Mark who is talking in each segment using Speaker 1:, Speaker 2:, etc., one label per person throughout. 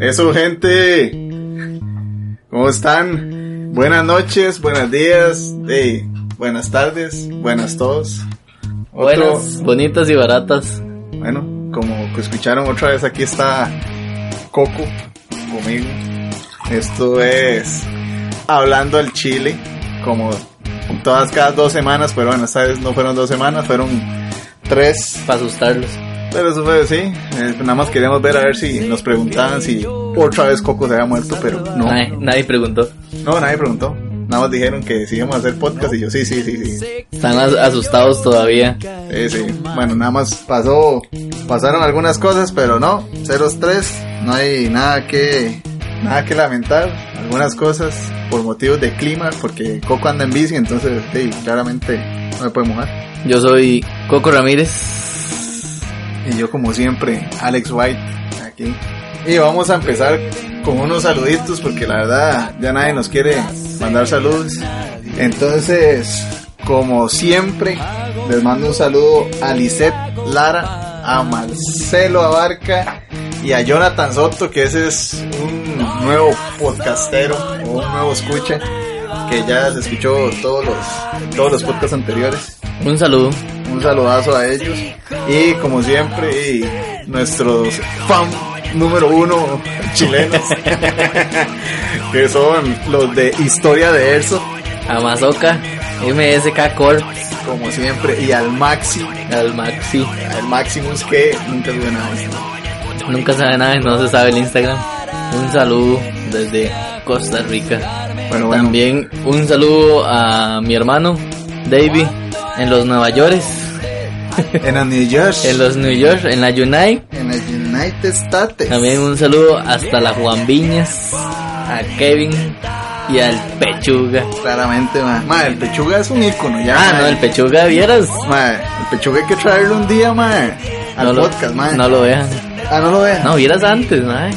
Speaker 1: Eso, gente. ¿Cómo están? Buenas noches, buenos días, eh, buenas tardes, buenas todos.
Speaker 2: Otro- Buenas, bonitas y baratas.
Speaker 1: Bueno, como que escucharon otra vez, aquí está Coco conmigo. Esto es Hablando al Chile, como todas cada dos semanas, pero bueno, esta vez no fueron dos semanas, fueron tres.
Speaker 2: Para asustarlos.
Speaker 1: Pero eso fue, sí, eh, nada más queríamos ver a ver si nos preguntaban si otra vez Coco se había muerto, pero no.
Speaker 2: Nadie, nadie preguntó.
Speaker 1: No, nadie preguntó. Nada más dijeron que si íbamos a hacer podcast y yo sí, sí, sí, sí.
Speaker 2: Están as- asustados todavía.
Speaker 1: Sí, sí. Bueno, nada más pasó, pasaron algunas cosas, pero no, ceros tres, no hay nada que, nada que lamentar. Algunas cosas por motivos de clima, porque Coco anda en bici, entonces, sí, claramente no me puede mojar.
Speaker 2: Yo soy Coco Ramírez.
Speaker 1: Y yo, como siempre, Alex White, aquí. Y vamos a empezar con unos saluditos, porque la verdad ya nadie nos quiere mandar saludos. Entonces, como siempre, les mando un saludo a Lisette Lara, a Marcelo Abarca y a Jonathan Soto, que ese es un nuevo podcastero o un nuevo escucha, que ya se escuchó todos los, todos los podcasts anteriores.
Speaker 2: Un saludo.
Speaker 1: Un saludazo a ellos. Y como siempre, y nuestros fan número uno chilenos, que son los de Historia de Erso,
Speaker 2: A Mazoca. MSK Corp.
Speaker 1: como siempre, y al Maxi,
Speaker 2: Al Maxi.
Speaker 1: al Maximus, que nunca sube nada.
Speaker 2: Nunca sabe nada, no se sabe el Instagram. Un saludo desde Costa Rica.
Speaker 1: Bueno, bueno,
Speaker 2: También un saludo a mi hermano David en los Nueva York.
Speaker 1: en el New Jersey,
Speaker 2: En los New York, en la Unite.
Speaker 1: en el United States.
Speaker 2: También un saludo hasta la Juan Viñas, a Kevin y al Pechuga.
Speaker 1: Claramente, ma. Ma, el pechuga es un ícono, ya.
Speaker 2: Ah,
Speaker 1: ma.
Speaker 2: no, el Pechuga, vieras.
Speaker 1: Ma, el pechuga hay que traerlo un día, ma, al
Speaker 2: no
Speaker 1: podcast, ma.
Speaker 2: lo, no lo vean.
Speaker 1: Ah, no lo vean.
Speaker 2: No, vieras antes, mae.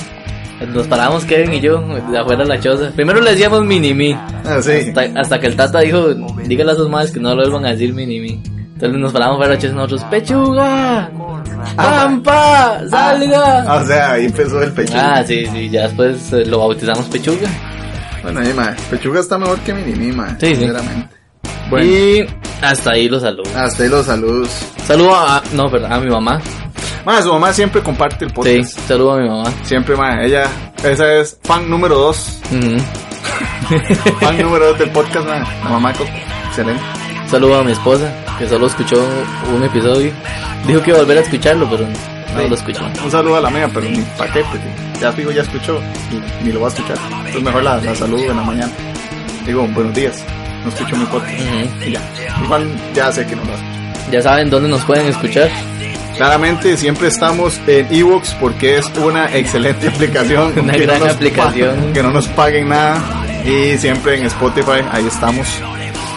Speaker 2: Nos parábamos Kevin y yo de afuera de la choza. Primero le decíamos mini-mi.
Speaker 1: Ah, sí.
Speaker 2: Hasta, hasta que el tata dijo, dígale a sus madres que no lo vuelvan a decir mini-mi. Entonces nos paramos fuera de la choza nosotros, ¡Pechuga! ¡Pampa! ¡Salga!
Speaker 1: Ah, o sea, ahí empezó el pechuga.
Speaker 2: Ah, sí, sí, ya después eh, lo bautizamos Pechuga.
Speaker 1: Bueno, ahí, ma, Pechuga está mejor que Minimi, ma.
Speaker 2: Sí, sí.
Speaker 1: Sinceramente. Bueno,
Speaker 2: Y hasta ahí los saludos.
Speaker 1: hasta ahí los saludos.
Speaker 2: Saludo a, no, perdón, a mi mamá.
Speaker 1: Ma, su mamá siempre comparte el
Speaker 2: Sí,
Speaker 1: podcast.
Speaker 2: saludo a mi mamá.
Speaker 1: Siempre, ma. Ella, esa es fan número dos. Fan número dos del podcast, ma. La mamá Coco. Excelente.
Speaker 2: Saludo a mi esposa, que solo escuchó un episodio. Dijo que iba a volver a escucharlo, pero no
Speaker 1: Sí.
Speaker 2: lo escuchó.
Speaker 1: Un saludo a la mía, pero ni pa' qué, porque ya fijo, ya escuchó y ni lo va a escuchar. Entonces mejor la, la saludo en la mañana. Digo, buenos días. No escucho mi podcast.
Speaker 2: Ujú.
Speaker 1: Y ya. Igual ya sé que no lo escucho.
Speaker 2: Ya saben dónde nos pueden escuchar.
Speaker 1: Claramente siempre estamos en Evox porque es una excelente aplicación.
Speaker 2: Una gran aplicación.
Speaker 1: que no nos paguen nada. Y siempre en Spotify, ahí estamos.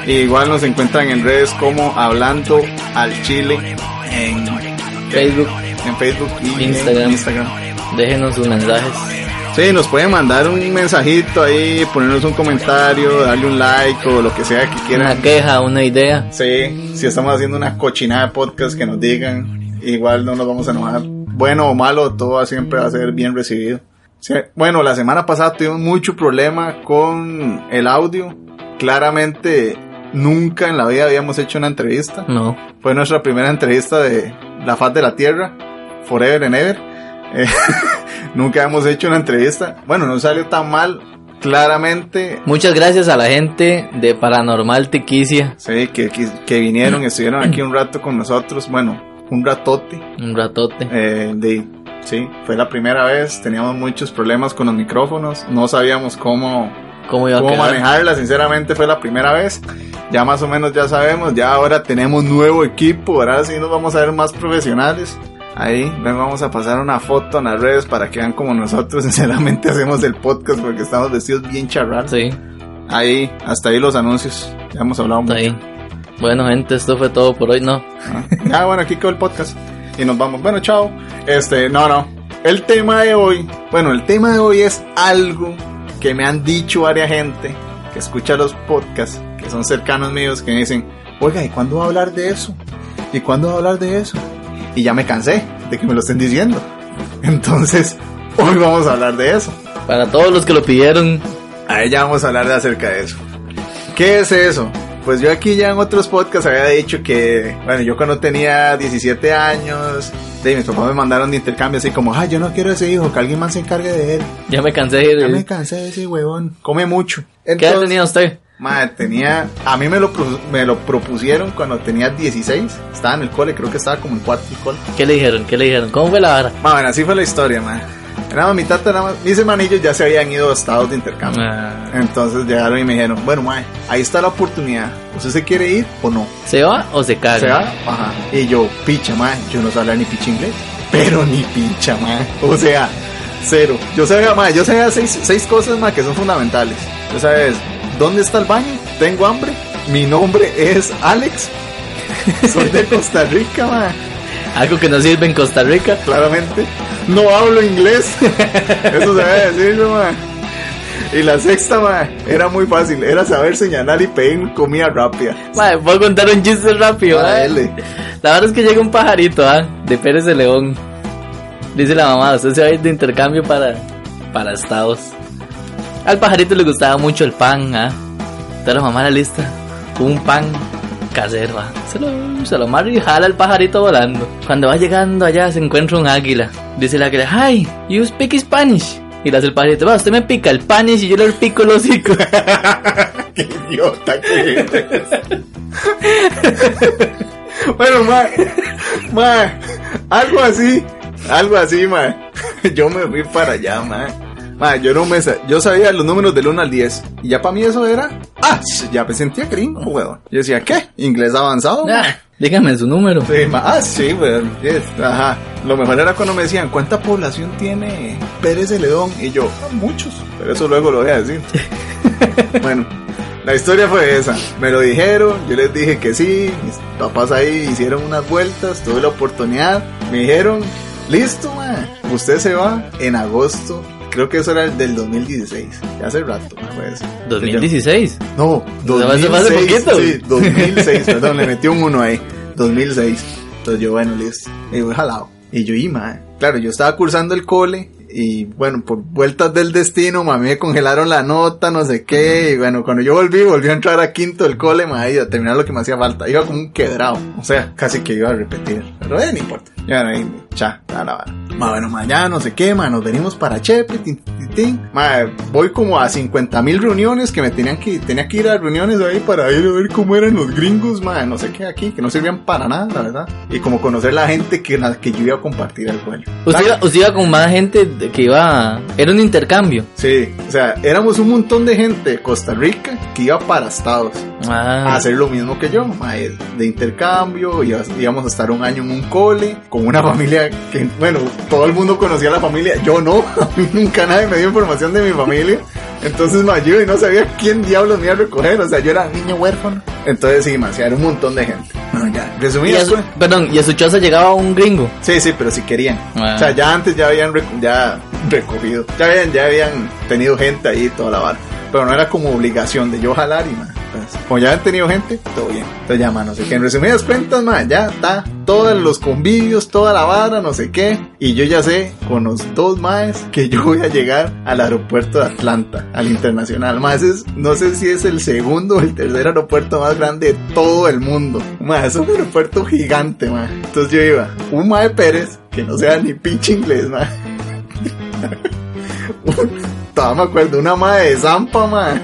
Speaker 1: Y igual nos encuentran en redes como Hablando al Chile en
Speaker 2: Facebook,
Speaker 1: en Facebook y
Speaker 2: Instagram.
Speaker 1: en Instagram.
Speaker 2: déjenos sus mensajes.
Speaker 1: Sí, nos pueden mandar un mensajito ahí, ponernos un comentario, darle un like o lo que sea que quieran.
Speaker 2: Una queja, una idea.
Speaker 1: Sí, si estamos haciendo una cochinada de podcast que nos digan, igual no nos vamos a enojar. Bueno o malo, todo siempre va a ser bien recibido. Bueno, la semana pasada tuvimos mucho problema con el audio. Claramente nunca en la vida habíamos hecho una entrevista.
Speaker 2: No.
Speaker 1: Fue nuestra primera entrevista de La Faz de la Tierra, Forever and Ever. Eh, nunca hemos hecho una entrevista. Bueno, no salió tan mal. Claramente
Speaker 2: Muchas gracias a la gente de Paranormal Tequicia.
Speaker 1: Sí, que, que, que vinieron, estuvieron aquí un rato con nosotros, bueno, un ratote.
Speaker 2: Un ratote.
Speaker 1: Eh, de, sí, fue la primera vez, teníamos muchos problemas con los micrófonos, no sabíamos cómo,
Speaker 2: ¿Cómo iba a
Speaker 1: cómo
Speaker 2: quedar?
Speaker 1: manejarla, sinceramente fue la primera vez. Ya más o menos ya sabemos, ya ahora tenemos nuevo equipo, ahora sí nos vamos a ver más profesionales. Ahí, luego vamos a pasar una foto en las redes para que vean como nosotros sinceramente hacemos el podcast porque estamos vestidos bien charrados.
Speaker 2: Sí,
Speaker 1: Ahí, hasta ahí los anuncios, ya hemos hablado mucho.
Speaker 2: está ahí. Bueno, gente, esto fue todo por hoy. No,
Speaker 1: Ah, bueno, aquí quedó el podcast. Y nos vamos. Bueno, chao. Este, no, no. El tema de hoy, bueno, el tema de hoy es algo que me han dicho varias gente que escucha los podcasts, que son cercanos míos, que me dicen, oiga, ¿y cuándo va a hablar de eso? ¿Y cuándo va a hablar de eso? Y ya me cansé de que me lo estén diciendo. Entonces, hoy vamos a hablar de eso.
Speaker 2: Para todos los que lo pidieron.
Speaker 1: Ahí ya vamos a hablar de acerca de eso. ¿Qué es eso? Pues yo aquí ya en otros podcasts había dicho que, bueno, yo cuando tenía 17 años, de mis papás me mandaron de intercambio así como, ay, yo no quiero ese hijo, que alguien más se encargue de él.
Speaker 2: Ya me cansé de
Speaker 1: Ya me cansé de ese huevón, come mucho.
Speaker 2: ¿Qué edad tenía usted?
Speaker 1: Madre, tenía, a mí me lo, me lo propusieron cuando tenía 16, estaba en el cole, creo que estaba como en cuarto del cole.
Speaker 2: ¿Qué le dijeron? ¿Qué le dijeron? ¿Cómo fue la vara?
Speaker 1: Ma, bueno, así fue la historia, madre. Era mi tata, mis hermanillos ya se habían ido a estados de intercambio.
Speaker 2: Ah,
Speaker 1: Entonces llegaron y me dijeron, bueno, mae, ahí está la oportunidad. ¿Usted se quiere ir o no?
Speaker 2: ¿Se va o se caga?
Speaker 1: ¿Se va? Ajá. Y yo, picha, mae, yo no sabía ni picha inglés. Pero ni picha, mae. O sea, cero. Yo sabía, mae, yo sabía seis, seis cosas, mae, que son fundamentales. Yo sabes, ¿dónde está el baño? Tengo hambre. Mi nombre es Alex. Soy de Costa Rica, mae.
Speaker 2: Algo que no sirve en Costa Rica.
Speaker 1: Claramente. No hablo inglés. Eso se debe decir. Y la sexta, mae, era muy fácil. Era saber señalar y pedir comida rápida.
Speaker 2: Madre, puedo contar un chiste rápido.
Speaker 1: Ah,
Speaker 2: ¿eh? La verdad es que llega un pajarito, ¿ah? De Pérez de León. Dice la mamá, usted se va a ir de intercambio para, para Estados. Al pajarito le gustaba mucho el pan, ¿ah? Entonces la mamá la lista. Un pan casero, ¿ah? Se lo, se lo amarra y jala el pajarito volando. Cuando va llegando allá se encuentra un águila. Dice el águila, hi, you speak Spanish. Y le hace el pajarito, va, usted me pica el panis y yo le pico el hocico.
Speaker 1: Qué idiota que eres. bueno, mae, mae, algo así, algo así, mae. Yo me fui para allá, mae. Yo no me sa- yo sabía los números del 1 al 10 y ya para mí eso era, ah, ya me sentía gringo, weón. Yo decía, ¿qué? ¿Inglés avanzado? mae?"
Speaker 2: Ah, dígame su número.
Speaker 1: Sí, ah, sí, weón. yes, Ajá. Lo mejor era cuando me decían, ¿cuánta población tiene Pérez de León? Y yo, "Ah, muchos. Pero eso luego lo voy a decir. bueno, la historia fue esa. Me lo dijeron, yo les dije que sí. Mis papás ahí hicieron unas vueltas, tuve la oportunidad. Me dijeron, listo, ma. Usted se va en agosto. Creo que eso era el del 2016. Ya hace rato, ma, fue eso.
Speaker 2: 2016.
Speaker 1: No,
Speaker 2: ¿Se me hace
Speaker 1: 2006.
Speaker 2: más de poquito?
Speaker 1: Sí, 2006, perdón, le metí un uno ahí. 2006. Entonces yo, bueno, listo. Y voy jalado. Y yo, y madre. Claro, yo estaba cursando el cole. Y bueno, por vueltas del destino, mami, me congelaron la nota, no sé qué. Y bueno, cuando yo volví, volví a entrar a quinto del cole, madre, y a terminar lo que me hacía falta. Iba como un quebrado. O sea, casi que iba a repetir. Pero eh, no importa. Ya no hay, cha, nada, nada. Ma, bueno, mañana no sé qué, ma, nos venimos para Chepe, tin, tin, tin. Ma, voy como a 50 mil reuniones que me tenían que, tenía que ir a reuniones ahí para ir a ver cómo eran los gringos, ma, no sé qué aquí, que no servían para nada, la verdad. Y como conocer la gente que, la que yo iba a compartir el vuelo.
Speaker 2: Usted iba, usted iba con más gente que iba... Era un intercambio.
Speaker 1: Sí, o sea, éramos un montón de gente de Costa Rica que iba para Estados a
Speaker 2: Ah,
Speaker 1: hacer lo mismo que yo, ma, de intercambio, íbamos a estar un año en un cole, con una familia que, bueno, todo el mundo conocía a la familia, yo no, a mí nunca nadie me dio información de mi familia, entonces ma, yo y no sabía quién diablos me iba a recoger, o sea, yo era niño huérfano, entonces sí, ma, sí, era un montón de gente. Ya,
Speaker 2: y
Speaker 1: resumidas
Speaker 2: a su-
Speaker 1: cuentas-
Speaker 2: perdón, y a su choza llegaba un gringo.
Speaker 1: Sí, sí, pero si querían.
Speaker 2: Ah.
Speaker 1: O sea, ya antes ya habían reco- ya recogido. Ya habían, ya habían tenido gente ahí toda la vara. Pero no era como obligación de yo jalar y más. Pues, como ya han tenido gente, todo bien. Entonces ya, no sé qué. En resumidas cuentas, man, ya está. Todos los convivios, toda la vara, no sé qué. Y yo ya sé, con los dos más, que yo voy a llegar al aeropuerto de Atlanta, al internacional. Más es, no sé si es el segundo o el tercer aeropuerto más grande de todo el mundo. Más es un aeropuerto gigante, man. Entonces yo iba, un mae Pérez, que no sea ni pinche inglés, man. Todavía me acuerdo, una madre de Zampa, man.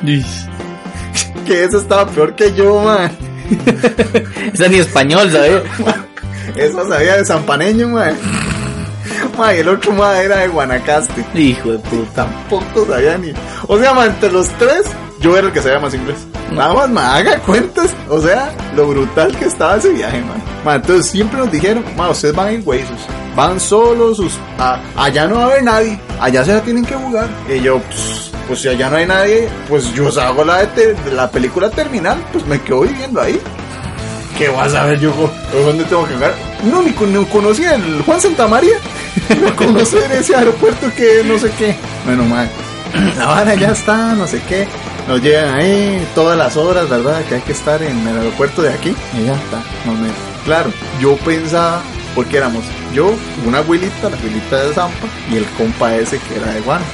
Speaker 1: Que esa estaba peor que yo, man.
Speaker 2: Esa ni español, ¿sabes?
Speaker 1: Esa sabía de zampaneño, man. Man, y el otro man era de Guanacaste.
Speaker 2: Hijo de puta.
Speaker 1: Tampoco sabía ni. O sea, man, entre los tres, yo era el que sabía más inglés. Nada más, man, haga cuentas. O sea, lo brutal que estaba ese viaje, man. Man, entonces siempre nos dijeron, man, ustedes van en huesos. Van solos, sus, a- allá no va a haber nadie. Allá se la tienen que jugar. Y yo, pues, pues si allá no hay nadie, pues yo hago la, de la película terminal, pues me quedo viviendo ahí. ¿Qué vas a ver yo? ¿Dónde tengo que jugar? No, ni, con- ni conocía el Juan Santamaría. No conocer ese aeropuerto que no sé qué. Bueno, man, la vara ya está, no sé qué. Nos llegan ahí todas las horas, ¿verdad? Que hay que estar en el aeropuerto de aquí. Y ya está, nos meten. Claro, yo pensaba Porque éramos yo, una abuelita, la abuelita de Zampa, y el compa ese que era de Guano.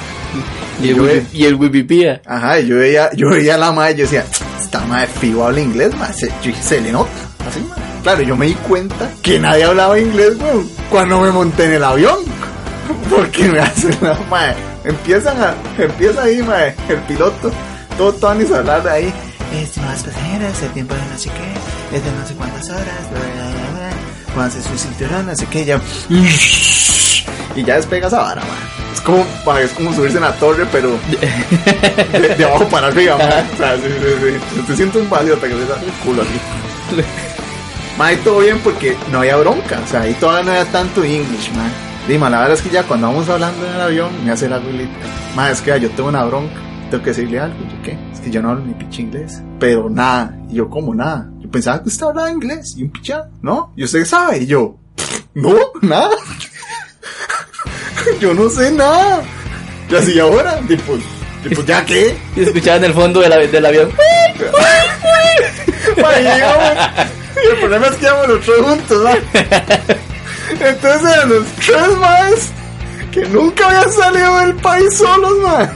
Speaker 2: Y el, wipi- y el wipipía.
Speaker 1: Ajá, yo veía, yo veía a la madre y yo decía, esta madre fijo habla inglés, madre. Se, yo se le nota, así, madre. Claro, yo me di cuenta que nadie hablaba inglés, weón, cuando me monté en el avión. Porque me hacen la madre. Empiezan a, empieza ahí, madre, el piloto, todo Tony a hablar de ahí. Estimadas pasajeras, el tiempo de no sé qué, es de no sé cuántas horas, bla, bla, bla, bla. Su cinturón, no sé qué, ya. Y ya despegas a vara, madre. Es como, es como subirse en la torre, pero de, abajo para arriba. O sea, sí, sí, sí. Te siento un válido hasta que te da el culo aquí. Ma, y todo bien porque no había bronca. O sea, ahí todavía no había tanto English, man. Dime, la verdad es que ya cuando vamos hablando en el avión, me hace la abuelita. Ma, es que yo tengo una bronca. Tengo que decirle algo. ¿Yo qué? Es que yo no hablo ni pinche inglés. Pero nada. Y yo, como nada? Yo pensaba que usted hablaba inglés. Y un pichado, ¿no? Y usted sabe. Y yo, no, nada. Yo no sé nada. Y así ahora, tipo, tipo, ¿ya qué?
Speaker 2: Y escuchaba en el fondo del, avi- del avión.
Speaker 1: Y y el problema es que íbamos los tres juntos, ¿no? Entonces eran los tres más que nunca habían salido del país solos, man.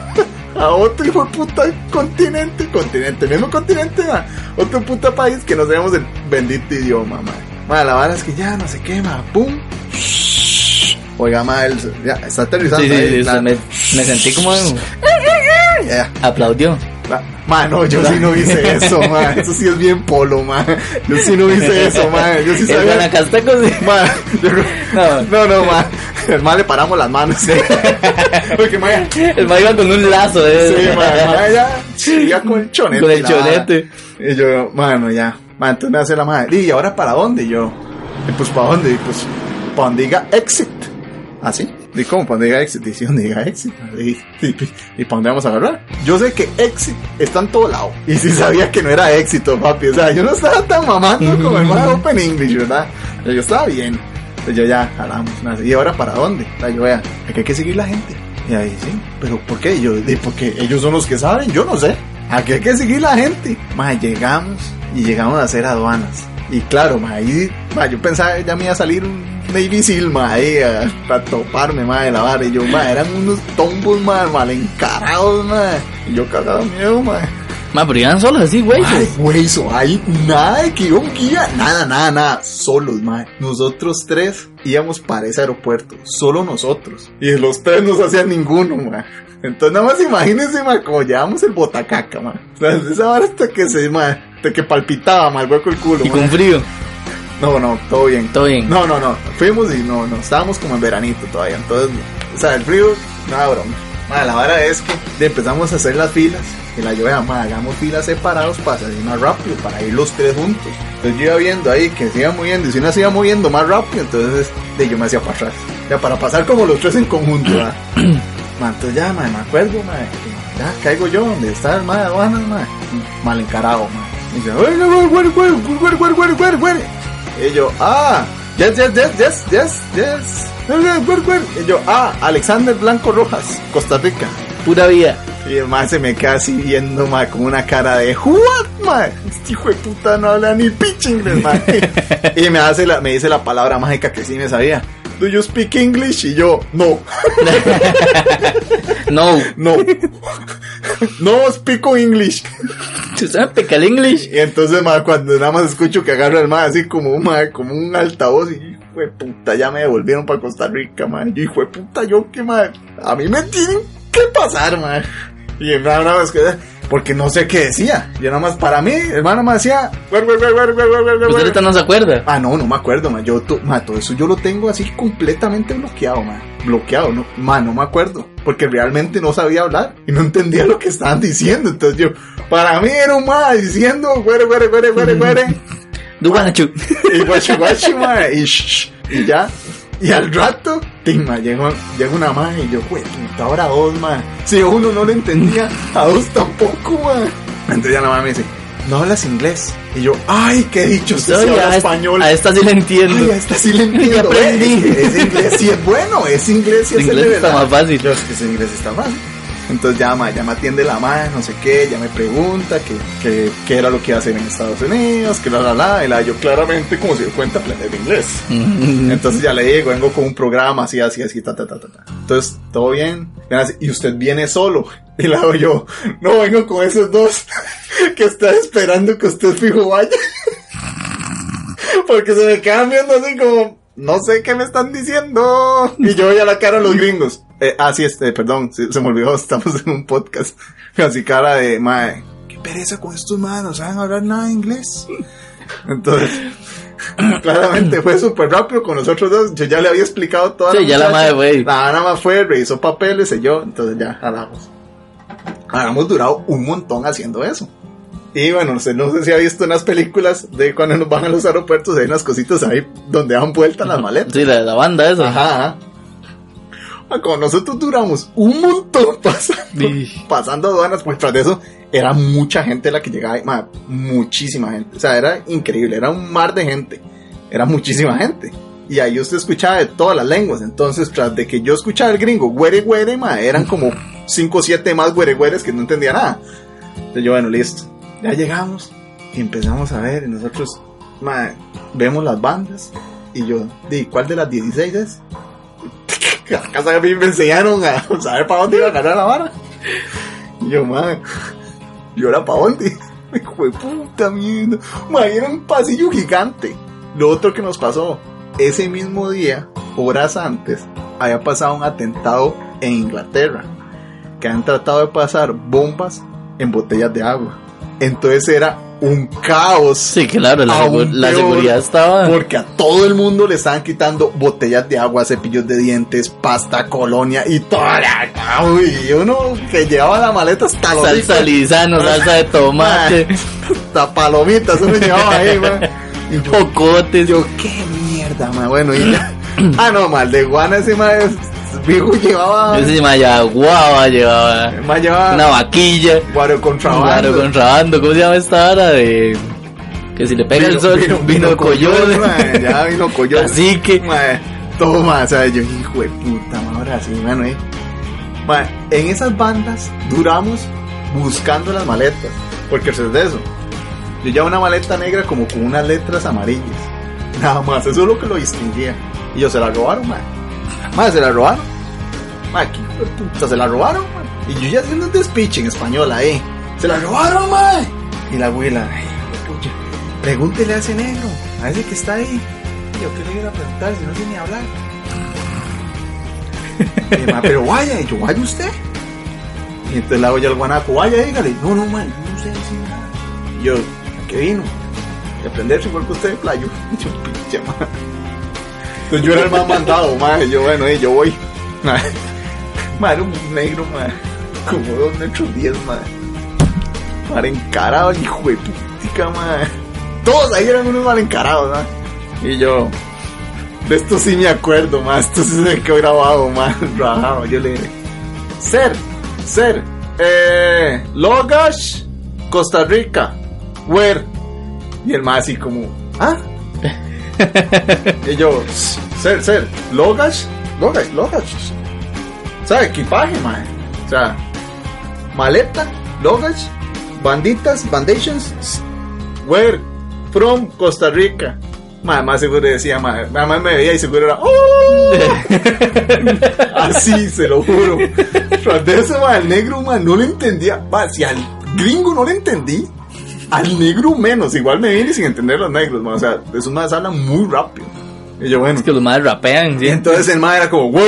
Speaker 1: A otro hijo de puta continente, continente, mismo continente, man. Otro puta país que no sabemos el bendito idioma, man. Man, la verdad es que ya no se quema, pum. Oiga, ma, él ya está aterrizando.
Speaker 2: Sí, sí,
Speaker 1: ahí,
Speaker 2: sí,
Speaker 1: la-
Speaker 2: me, me sentí como
Speaker 1: ya.
Speaker 2: aplaudió.
Speaker 1: Ma- Mano, yo sí no hice eso, man. Eso sí es bien polo, man. Yo sí no hice eso, man. Yo sí sabía.
Speaker 2: Guanacasteco sí.
Speaker 1: Man, yo-
Speaker 2: No.
Speaker 1: no, no, man. El man le paramos las manos. Porque, man,
Speaker 2: El ma iba con un lazo de
Speaker 1: sí, man, el man ya, con el chonete.
Speaker 2: Con el
Speaker 1: la
Speaker 2: chonete.
Speaker 1: Y yo, mano, ya. Man, entonces me hace la madre. ¿Y ahora para dónde? Y yo, y pues para dónde? Y pues, para donde diga exit. ¿Así? ¿Y cómo? Diga exit. Y si diga exit. Y, y, y, para dónde vamos a agarrar? Yo sé que exit está en todo lado. Y sí sabía que no era éxito, papi. O sea, yo no estaba tan mamando como el más Open English, ¿verdad? Pero yo estaba bien. Entonces yo ya, jalamos. ¿Y ahora para dónde? O sea, yo vea, aquí hay que seguir la gente. Y ahí sí, pero ¿por qué? Yo, "Di, porque ellos son los que saben, yo no sé. Aquí hay que seguir la gente. Ma, llegamos y llegamos a hacer aduanas. Y claro, ma, yo pensaba que ya me iba a salir un Navy Seal, ma, ahí a, toparme, ma, de la vara. Y yo, ma, eran unos tombos, ma, mal encarados, ma. Y yo cagado miedo, ma.
Speaker 2: Ma, pero iban solos así, güey.
Speaker 1: Ay, güey, hay nada de que un guía, nada, nada, nada, solos, mae. Nosotros tres íbamos para ese aeropuerto, solo nosotros. Y los tres no se hacían ninguno, mae. Entonces nada más imagínense, mae, como llevamos el botacaca, mae. O sea, esa hora hasta que se, mae, hasta que palpitaba, mae, el hueco el culo,
Speaker 2: Y con frío.
Speaker 1: No, no, todo bien.
Speaker 2: Todo bien.
Speaker 1: No, no, no. Fuimos y no, no. Estábamos como en veranito todavía. Entonces, o sea, el frío, nada broma. Madre, la vara es que empezamos a hacer las filas. Y la lluvia, madre, hagamos filas separados para salir más rápido, para ir los tres juntos. Entonces yo iba viendo ahí que se iba moviendo. Y si una se iba moviendo más rápido, entonces de, yo me hacía para atrás. Ya para pasar como los tres en conjunto, ¿verdad? Entonces ya, madre, me acuerdo, madre, ya caigo yo donde está el madre madre. Mal encarado, madre. Y dice, "Oiga, güey, güey, güey, güey, güey, güey, güey, güey". Y yo, ah, yes, yes, yes, yes, yes, yes. Y yo, ah, Alexander Blanco Rojas, Costa Rica.
Speaker 2: Pura vida.
Speaker 1: Y el man se me queda así viendo, ma, con una cara de what, ma. Este hijo de puta no habla ni pinche inglés, ma. y me hace la, me dice la palabra mágica que sí me sabía. Do you speak English? Y yo, no,
Speaker 2: No.
Speaker 1: no. no speak English.
Speaker 2: ¿Tú sabes pecar English?
Speaker 1: Y entonces, ma, cuando nada más escucho que agarra el ma así como, ma, como un altavoz y hijo de puta, ya me devolvieron para Costa Rica, ma. Y hijo de puta, yo que, ma, a mí me tienen que pasar, ma. Y nada nada más que, porque no sé qué decía. Yo nada más, para mí, man nada más decía, "Güer, güer, güer, güer, güer, güer, güer,
Speaker 2: Usted
Speaker 1: güer".
Speaker 2: ahorita no se acuerda.
Speaker 1: Ah, no, no me acuerdo, ma. Yo, to- ma, todo eso yo lo tengo así completamente bloqueado, ma. Bloqueado, no, ma, no me acuerdo. Porque realmente no sabía hablar y no entendía lo que estaban diciendo. Entonces yo, para mí era un ma diciendo, güere, güere, güere, güere, güere. Y guachi, guachi, ma. Y, shh, y ya. Y al rato, ting, ma, llega, llega una ma y yo, güey, ahora dos, ma. Si uno no le entendía, a dos tampoco, ma. Entonces ya la ma me dice, no hablas inglés. Y yo, ay, qué dicho, usted sí habla
Speaker 2: a
Speaker 1: español.
Speaker 2: A esta sí le entiendo.
Speaker 1: Ay, a esta sí le entiendo.
Speaker 2: Aprendí.
Speaker 1: Es, es inglés sí es bueno, es inglés sí es el
Speaker 2: Inglés está más fácil.
Speaker 1: Yo, es que ese inglés está mal. Entonces ya, ma, ya me atiende la madre, no sé qué, ya me pregunta que, que, qué era lo que iba a hacer en Estados Unidos, que la, la, la, y la, yo claramente, como se dio cuenta, aprender inglés. Entonces ya le digo, vengo con un programa así, así, así, ta, ta, ta, ta. Entonces, todo bien. Y usted viene solo. Y la hago yo, no vengo con esos dos que está esperando que usted fijo vaya. Porque se me quedan viendo así como, no sé qué me están diciendo. Y yo voy a la cara a los gringos. Eh, ah, sí, este, perdón, se, se me olvidó, estamos en un podcast. Así cara de, mae, qué pereza con estos manos, no saben hablar nada de inglés. Entonces, claramente fue súper rápido con nosotros dos. Yo ya le había explicado toda
Speaker 2: Sí,
Speaker 1: la
Speaker 2: ya la
Speaker 1: muchacha.
Speaker 2: madre, güey.
Speaker 1: Nada, nada más fue, revisó papeles, y yo, entonces ya, jalamos. Habíamos durado un montón haciendo eso. Y bueno, no sé, no sé si ha visto unas películas de cuando nos van a los aeropuertos, hay unas cositas ahí donde dan vuelta las maletas.
Speaker 2: Sí, la, la banda esa.
Speaker 1: Ajá, ajá. Como nosotros duramos un montón pasando,
Speaker 2: Sí.
Speaker 1: pasando aduanas, pues tras de eso era mucha gente la que llegaba, muchísima gente. O sea, era increíble, era un mar de gente, era muchísima gente. Y ahí usted escuchaba de todas las lenguas. Entonces, tras de que yo escuchaba el gringo, güere, güere, ma, eran como 5 o 7 más güere, güeres que no entendía nada. Entonces yo, bueno, listo. Ya llegamos y empezamos a ver, y nosotros, ma, vemos las bandas. Y yo, di, ¿cuál de las 16 es? Acá a mí me enseñaron a saber para dónde iba a ganar la vara. Y yo, madre, ¿y ahora para dónde? Hijo de puta mierda. Madre, era un pasillo gigante. Lo otro que nos pasó, ese mismo día, horas antes, había pasado un atentado en Inglaterra. Que han tratado de pasar bombas en botellas de agua. Entonces era un caos.
Speaker 2: Sí, claro, la, segu- la seguridad estaba.
Speaker 1: Porque a todo el mundo le estaban quitando botellas de agua, cepillos de dientes, pasta, colonia y toda la... Uy, y uno que llevaba la maleta hasta los
Speaker 2: Salsa lisano, salsa de tomate,
Speaker 1: hasta palomitas uno llevaba ahí, man. Y yo,
Speaker 2: pocotes.
Speaker 1: yo, qué mierda, man. Bueno, y ya... Ah, no, mal, de guana ese man Fijo llevaba...
Speaker 2: Llevaba guava, llevaba
Speaker 1: Man llevaba...
Speaker 2: una vaquilla,
Speaker 1: Guaro contrabando.
Speaker 2: claro, contrabando. ¿Cómo se llama esta hora de que si le pega el sol, vino, coyote,
Speaker 1: man, Ya vino coyote.
Speaker 2: cacique?
Speaker 1: Mae, todo más, o sea, yo, hijo de puta, ma, ahora sí, bueno, eh. En esas bandas duramos buscando las maletas, porque eso es de eso. Yo llevaba una maleta negra como con unas letras amarillas. Nada más, eso es lo que lo distinguía. Y yo se la robaron, mae. Mae, se la robaron. De puta, se la robaron, mae. Y yo ya haciendo un despiche en español ahí. Se la robaron, mae. Y la abuela, ay, pucha, pregúntele a ese negro, a ese que está ahí. Y yo, ¿qué le iba a preguntar si no tiene hablar? Y, "Ma, pero vaya, y yo, vaya usted. Y entonces le hago yo al guanaco, vaya, dígale. No, no, man, no sé decir nada. Y yo, ¿a qué vino? De aprenderse igual que usted de playo. Y yo, pinche, man. Entonces yo era el más mandado, man. Y yo, bueno, y yo voy. Man, era un negro, man. Como dos metros diez, man. Mal encarado, hijo de putica. Todos ahí eran unos mal encarados, man. Y yo, de esto sí me acuerdo, man. Esto sí se quedó grabado, man. Rajado. Yo le dije, Ser, Ser, eh, Logash, Costa Rica, where? Y el más así como, ¿ah? y yo, Ser, Ser, Logash, Logash, Logash. Sea, equipaje. O sea, maleta, luggage, banditas, bandations, where from Costa Rica. Ma, más seguro decía, ma, mamá me veía y seguro era, ¡Oh! Así, se lo juro. Tras de eso, ma, el negro, ma, no lo entendía. Si al gringo no le entendí, al negro menos. Igual me vine sin entender los negros, ma. O sea, esos más hablan muy rápido. Y yo, bueno.
Speaker 2: Es que los madres rapean, ¿sí?
Speaker 1: Y entonces el mae era como,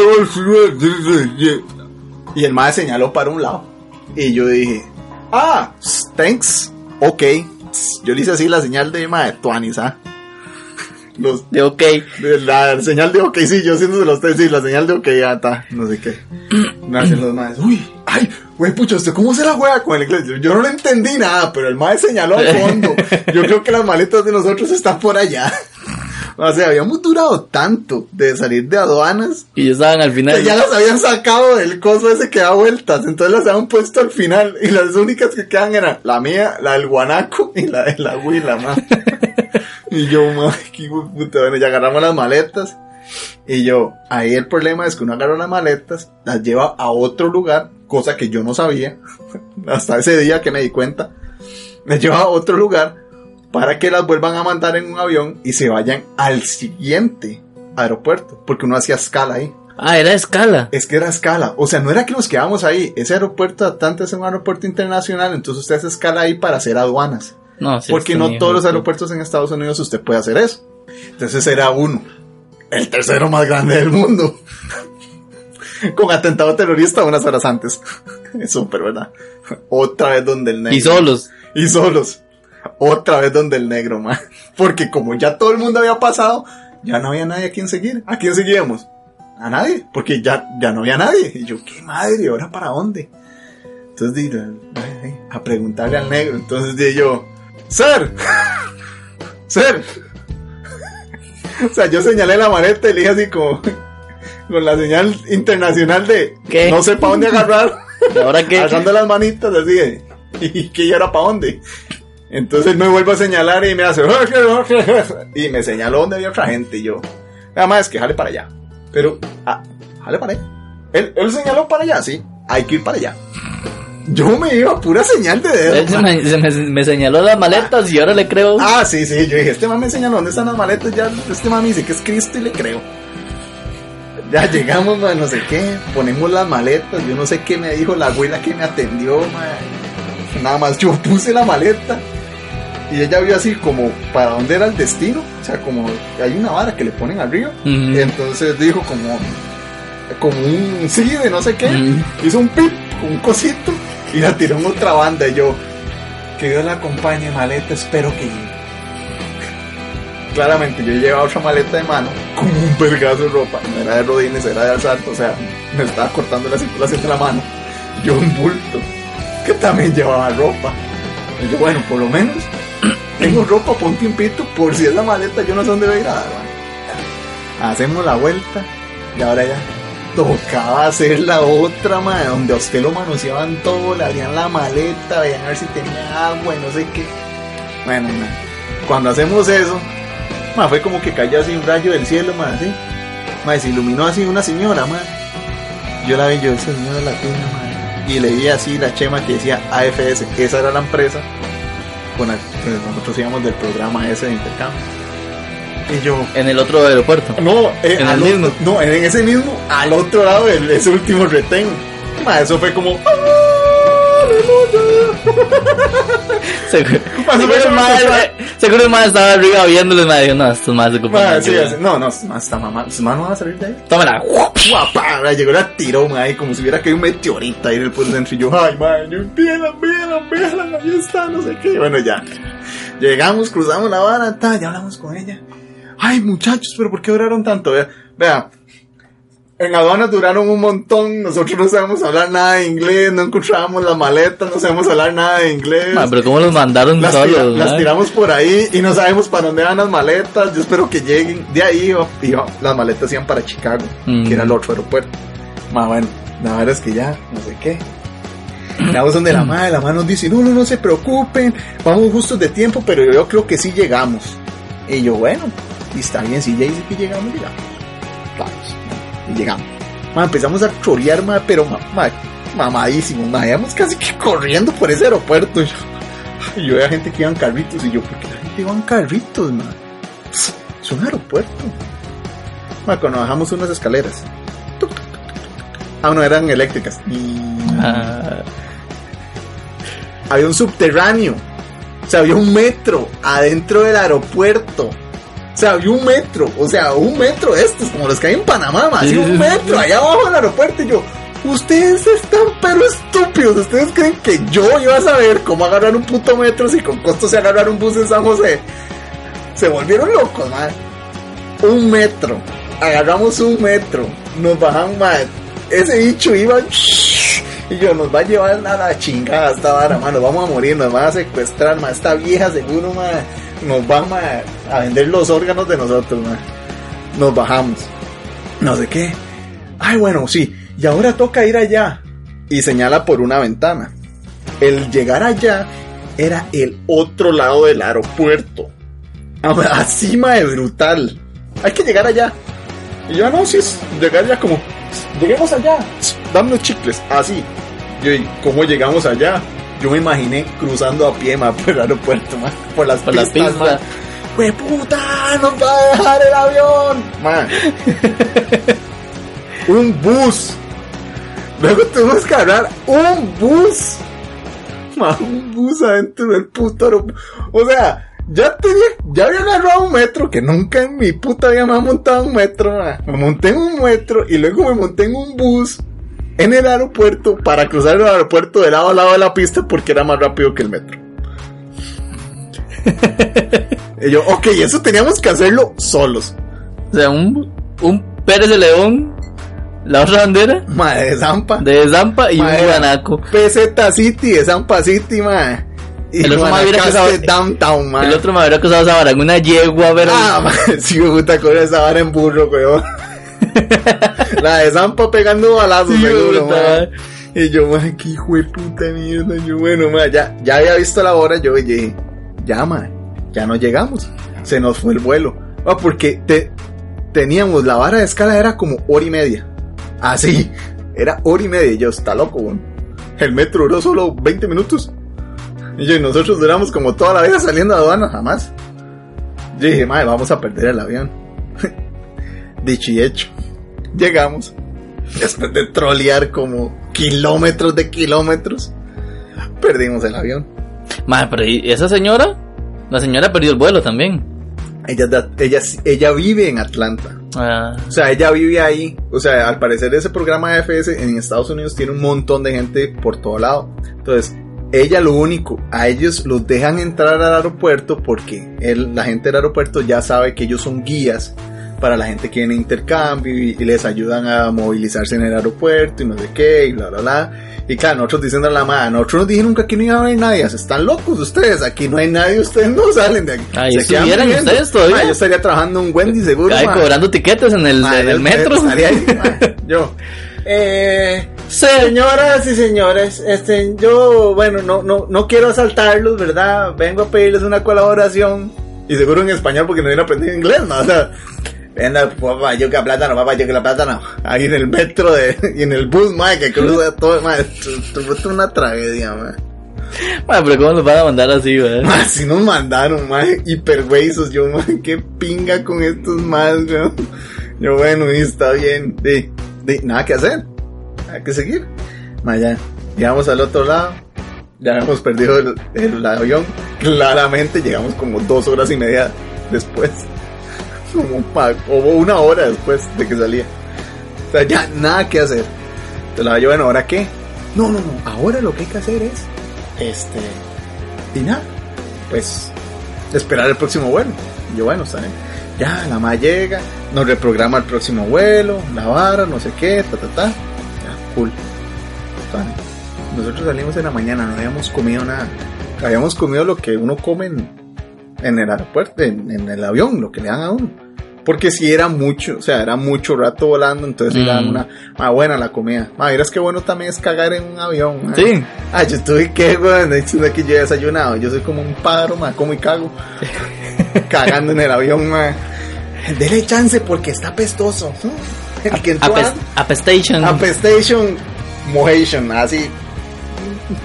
Speaker 1: y el mae señaló para un lado. Y yo dije, ah, thanks, ok. Yo le hice así la señal de mae, tuanis, ¿ah? Los,
Speaker 2: De ok.
Speaker 1: la señal de ok, sí, yo haciéndose los tres, sí, la señal de ok, ya está, no sé qué. Me hacen los maes, uy, ay, güey, pucho, ¿usted cómo se la juega con el inglés? Yo, no le entendí nada, pero el mae señaló al fondo. Yo creo que las maletas de nosotros están por allá. O sea, habíamos durado tanto de salir de aduanas
Speaker 2: Y ya estaban al final.
Speaker 1: que ya las habían sacado del coso ese que da vueltas, entonces las habían puesto al final y las únicas que quedan eran la mía, la del guanaco y la de la huila, ma. y yo, ma, qué puta, bueno, ya agarramos las maletas Y yo, ahí el problema es que uno agarra las maletas, las lleva a otro lugar, cosa que yo no sabía, hasta ese día que me di cuenta. Las lleva a otro lugar para que las vuelvan a mandar en un avión y se vayan al siguiente aeropuerto, porque uno hacía escala ahí.
Speaker 2: Ah, era escala.
Speaker 1: Es que era escala. O sea, no era que nos quedamos ahí. Ese aeropuerto de Atlanta es un aeropuerto internacional, entonces usted hace escala ahí para hacer aduanas.
Speaker 2: No, sí,
Speaker 1: porque
Speaker 2: este
Speaker 1: no todos los aeropuertos en Estados Unidos usted puede hacer eso. Entonces era uno. El tercero más grande del mundo. Con atentado terrorista unas horas antes. Es súper, ¿verdad? Otra vez donde el negro.
Speaker 2: Y solos.
Speaker 1: Y solos. Otra vez donde el negro, man. Porque como ya todo el mundo había pasado, ya no había nadie a quien seguir. ¿A quién seguíamos? A nadie. Porque ya, ya no había nadie. Y yo, ¿qué madre? ¿Ahora para dónde? Entonces dije, a preguntarle al negro. Entonces dije yo, Sir, Sir. O sea, yo señalé la maleta y le dije así como, con la señal internacional de,
Speaker 2: ¿Qué?
Speaker 1: no sé para dónde agarrar.
Speaker 2: ¿Y ahora qué?
Speaker 1: Alzando las manitas así de, ¿y que ya era para dónde? Entonces me vuelve a señalar y me hace, y me señaló donde había otra gente y yo, nada más es que jale para allá. Pero, ah, jale para allá. Él, él señaló para allá, sí, hay que ir para allá. Yo me iba a pura señal de dedo.
Speaker 2: Él se me, se me- me señaló las maletas y ahora le creo.
Speaker 1: Ah, sí, sí, yo dije, este man me enseñó dónde están las maletas, ya este man me dice que es Cristo y le creo. Ya llegamos, man, no sé qué, ponemos las maletas, yo no sé qué me dijo la abuela que me atendió, man. Nada más yo puse la maleta y ella vio así como para dónde era el destino, o sea, como hay una vara que le ponen arriba,
Speaker 2: Ujú.
Speaker 1: entonces dijo como como un sí de no sé qué, hizo un pip, un cosito y la tiró en otra banda y yo que Dios la acompañe maleta, espero que. Claramente yo llevaba otra maleta de mano con un vergazo de ropa, no era de rodines, era de asalto, o sea, me estaba cortando la circulación de la mano. Yo un bulto que también llevaba ropa. Y yo, bueno, por lo menos tengo ropa por un tiempito, por si es la maleta, yo no sé dónde voy a ir a dar, man. Hacemos la vuelta y ahora ya tocaba hacer la otra, man, donde a usted lo manoseaban todo, le abrían la maleta, veían a ver si tenía agua y no sé qué. Bueno, cuando hacemos eso, fue como que cayó así un rayo del cielo, man, así. Man, se iluminó así una señora. Yo la vi, yo, esa señora latina, man. Y leí así la chema que decía AFS, esa era la empresa con la que nosotros íbamos del programa ese de intercambio. Y yo,
Speaker 2: En el otro aeropuerto.
Speaker 1: no, eh,
Speaker 2: ¿En el mismo?
Speaker 1: No, en ese mismo, al otro lado de ese último retén. Eso fue como.
Speaker 2: Seguro, seguro
Speaker 1: eso
Speaker 2: seguro mae estaba arriba viéndoles, me dijo, no, estos más ocupan
Speaker 1: sí, no, no, está mamá. Su mano va a salir de ahí.
Speaker 2: Tómala.
Speaker 1: Guapa, llegó la tiró, como si hubiera caído un meteorito ahí en el pueblo dentro. Y yo, ay, man, yo, véanla, véanla, véanla, ahí está, no sé qué. Bueno, ya. Llegamos, cruzamos la vara, ta, ya hablamos con ella. Ay, muchachos, pero ¿por qué duraron tanto? Vea, vea. En aduanas duraron un montón, nosotros no sabemos hablar nada de inglés, no encontrábamos las maletas, no sabemos hablar nada de inglés.
Speaker 2: Ma, pero ¿cómo los mandaron
Speaker 1: Las, tira-
Speaker 2: solos?
Speaker 1: las
Speaker 2: ma?
Speaker 1: tiramos por ahí y no sabemos para dónde van las maletas. Yo espero que lleguen. De ahí iba- las maletas iban para Chicago,
Speaker 2: Mm.
Speaker 1: que era el otro aeropuerto. Ma, bueno, la verdad es que ya, no sé qué. Llegamos donde la madre, la madre nos dice, no, no, no se preocupen, vamos justos de tiempo, pero yo creo que sí llegamos. Y yo, bueno, y está bien, si ya dice que llegamos, llegamos. Y llegamos. Ma, empezamos a chorear, ma, pero ma, ma, mamadísimos, ma, íbamos casi que corriendo por ese aeropuerto. Y yo, yo veía gente que iba en carritos, y yo, ¿por qué la gente iba en carritos, ma? Es un aeropuerto. Ma, cuando bajamos unas escaleras. Tuc, tuc, tuc, tuc, tuc. Ah, no, eran eléctricas. Y
Speaker 2: Ah,
Speaker 1: había un subterráneo. O sea, había un metro adentro del aeropuerto. O sea, había un metro. O sea, un metro de estos, como los que hay en Panamá,
Speaker 2: Sí, sí,
Speaker 1: un metro allá abajo del aeropuerto. Y yo, ustedes están pero estúpidos. Ustedes creen que yo iba a saber cómo agarrar un puto metro si con costo se agarrar un bus en San José. Se volvieron locos, man. Un metro. Agarramos un metro. Nos bajamos, man. Ese bicho iba. Y yo, nos va a llevar a la chingada esta vara, man. Nos vamos a morir, nos van a secuestrar, man. Esta vieja seguro, man. Nos va man, a vender los órganos de nosotros, man. Nos bajamos. No sé qué. Ay, bueno, sí. Y ahora toca ir allá. Y señala por una ventana. El llegar allá era el otro lado del aeropuerto. Ah, Así, mae, brutal. Hay que llegar allá. Y yo, ah, no, sí, es llegar ya como, lleguemos allá, dame los chicles, así. Yo, ¿y cómo llegamos allá? Yo me imaginé cruzando a pie, ma, por el aeropuerto, ma, por las
Speaker 2: Por
Speaker 1: pistas, ma. ¡Hue puta! ¡Nos va a dejar el avión! Ma. un bus. Luego tuvimos que agarrar un bus. Ma, un bus adentro del puto aeropuerto. O sea, ya tenía, ya había agarrado un metro, que nunca en mi puta vida me había montado un metro. Me monté en un metro y luego me monté en un bus en el aeropuerto para cruzar el aeropuerto de lado a lado de la pista porque era más rápido que el metro. y yo, ok, eso teníamos que hacerlo solos.
Speaker 2: O sea, un, un Pérez de León, la otra bandera,
Speaker 1: Madre de Zampa.
Speaker 2: de Zampa y
Speaker 1: Madre.
Speaker 2: un Guanaco.
Speaker 1: PZ City, de Zampa City, madre. Y
Speaker 2: El otro más hubiera que
Speaker 1: Downtown, madre.
Speaker 2: El otro me habría acusado esa vara, en una yegua, pero.
Speaker 1: Ah, madre, sí, me gusta con esa vara en burro, weón. La de Zampa pegando balazos,
Speaker 2: Sí,
Speaker 1: seguro. Y yo, madre, qué hijo de puta mierda. Yo, bueno, madre, ya, ya había visto la hora, yo dije, ya, madre, ya no llegamos. Se nos fue el vuelo. Ah, porque te, teníamos la vara de escala era como hora y media. Así, era hora y media. Y yo, está loco, weón. El metro duró solo 20 minutos. Y yo, y nosotros duramos como toda la vida saliendo de aduana, jamás. Yo dije, madre, vamos a perder el avión. Dicho y hecho. Llegamos. Después de trolear como kilómetros de kilómetros, perdimos el avión.
Speaker 2: Madre, pero ¿y esa señora? La señora perdió el vuelo también.
Speaker 1: Ella, ella, ella vive en Atlanta.
Speaker 2: Ah,
Speaker 1: O sea, ella vive ahí. O sea, al parecer ese programa de FS en Estados Unidos tiene un montón de gente por todo lado. Entonces, ella lo único, a ellos los dejan entrar al aeropuerto porque él, la gente del aeropuerto ya sabe que ellos son guías para la gente que viene intercambio y, y les ayudan a movilizarse en el aeropuerto y no sé qué y bla bla bla. Y claro, nosotros diciendo a la madre, nosotros nos dijeron que aquí no iba a haber nadie, están locos ustedes, aquí no hay nadie, ustedes no salen de aquí.
Speaker 2: Ahí
Speaker 1: Se
Speaker 2: estuvieran ustedes todavía.
Speaker 1: Ma, yo estaría trabajando en Wendy seguro.
Speaker 2: ahí cobrando tiquetes en el,
Speaker 1: Ma,
Speaker 2: en el metro.
Speaker 1: estaría ahí, ma. yo. Eh, señoras y señores, este, yo, bueno, no, no, no quiero asaltarlos, ¿verdad? Vengo a pedirles una colaboración. Y seguro en español porque no hubiera aprendido inglés, ¿no? O sea, venga, papá, yo que la plátano, papá, yo que la plátano. Ahí en el metro de, y en el bus, ma, que cruza todo, ma. Esto, fue una tragedia, ma.
Speaker 2: Madre, pero ¿cómo nos van a mandar así?
Speaker 1: Ma, si nos mandaron, ma, hiperhuesos, yo, ma, qué pinga con estos más, weón. Yo, bueno, y está bien, de, de, nada que hacer, hay que seguir. Ma, ya, llegamos al otro lado, ya hemos perdido el, el avión, claramente llegamos como dos horas y media después, como una hora después de que salía. O sea, ya nada que hacer. Entonces, la yo, bueno, ¿ahora qué? No, no, no, ahora lo que hay que hacer es, este, y nada, pues esperar el próximo vuelo. Y yo, bueno. Ya, la ma llega, nos reprograma el próximo vuelo, la vara, no sé qué, ta, ta, ta. Ya, cool. Bien. Nosotros salimos en la mañana, no habíamos comido nada. Habíamos comido lo que uno come en, en el aeropuerto, en, en el avión, lo que le dan a uno. Porque si era mucho, o sea, era mucho rato volando, entonces le
Speaker 2: Mm.
Speaker 1: una, más buena la comida. Ma, miras qué bueno también es cagar en un avión. ma.
Speaker 2: Sí.
Speaker 1: Ah, yo estuve que, weón, diciendo que yo he desayunado. Yo soy como un pájaro, ma, como y cago. Cagando en el avión, ma. Dele chance porque está. El que
Speaker 2: Apest- Apestation.
Speaker 1: Apestation, mojation, así.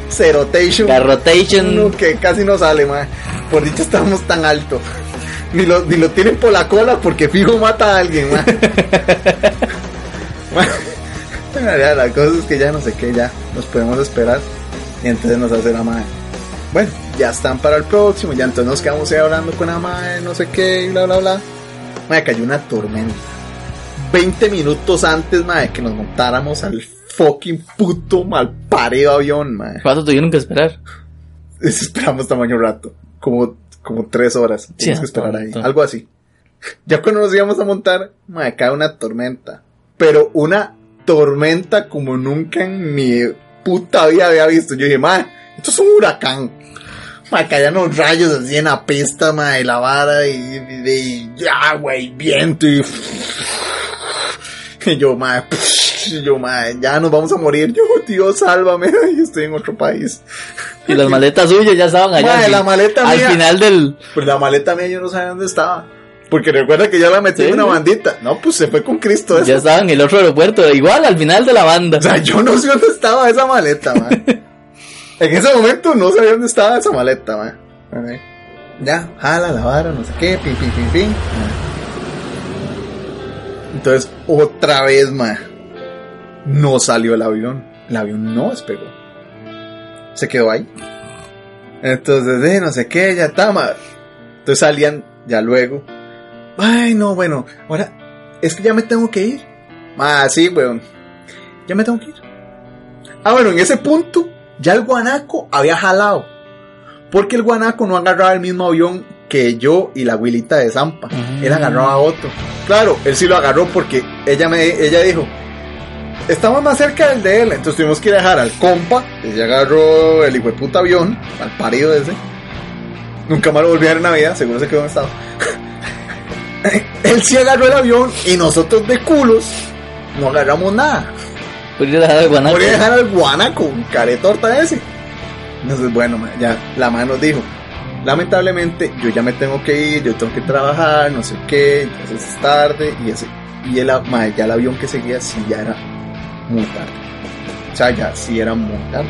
Speaker 1: Cerotation.
Speaker 2: Garrotation.
Speaker 1: No, que casi no sale, ma. Por dicho estamos tan alto. Ni lo, ni lo tienen por la cola porque fijo mata a alguien, ma. Ma, ya, la cosa es que ya no sé qué, ya nos podemos esperar. Y entonces nos hace la madre. Bueno, ya están para el próximo, ya entonces nos quedamos ahí hablando con la madre, no sé qué, y bla, bla, bla. Madre, cayó una tormenta. 20 minutos antes, madre, que nos montáramos al fucking puto mal parido avión, madre.
Speaker 2: ¿Cuánto tuvieron que esperar?
Speaker 1: Esperamos tamaño rato. Como, como tres horas.
Speaker 2: Sí,
Speaker 1: Tienes que esperar ahí. Algo así. Ya cuando nos íbamos a montar, me cae una tormenta. Pero una tormenta como nunca en mi puta vida había visto. Yo dije, madre, esto es un huracán. Me caían los rayos así en la pista, madre, y la vara, y, y, y ya, güey, viento, y, y yo, madre, y yo, madre, ya nos vamos a morir. Yo, Dios, sálvame, y estoy en otro país.
Speaker 2: Y las maletas suyas ya estaban allá. Al
Speaker 1: la maleta
Speaker 2: Al
Speaker 1: mía.
Speaker 2: final del.
Speaker 1: Pues la maleta mía yo no sabía dónde estaba. Porque recuerda que ya la metí
Speaker 2: Sí,
Speaker 1: en una bandita. No, pues se fue con Cristo eso.
Speaker 2: Ya estaba en el otro aeropuerto, igual al final de la banda.
Speaker 1: O sea, yo no sé dónde estaba esa maleta, man. en ese momento no sabía dónde estaba esa maleta, man. Ya, jala la vara, no sé qué, pin, pin, pin, pin. Entonces, otra vez, man. No salió el avión. El avión no despegó. Se quedó ahí. Entonces, eh, no sé qué, ya está, man. Entonces salían ya luego. Ay, no, bueno, ahora es que ya me tengo que ir. Ah, sí, weón. Ya me tengo que ir. Ah, bueno, en ese punto ya el guanaco había jalado. Porque el guanaco no agarraba el mismo avión que yo y la abuelita de Zampa.
Speaker 2: Ujú.
Speaker 1: Él agarraba otro. Claro, él sí lo agarró porque ella me ella dijo, estamos más cerca del de él, entonces tuvimos que ir a dejar al compa, se agarró el hijo de puta avión, al parido ese. Nunca más lo volví a ver en Navidad, seguro se quedó en estado. él sí agarró el avión y nosotros de culos no agarramos nada.
Speaker 2: Por ir a dejar el guanaco.
Speaker 1: Voy a dejar al guanaco, un caretorta ese. Entonces, bueno, ya la mano nos dijo, lamentablemente yo ya me tengo que ir, yo tengo que trabajar, no sé qué, entonces es tarde y ese y el, ya el avión que seguía sí ya era muy tarde. O sea, ya sí era muy tarde.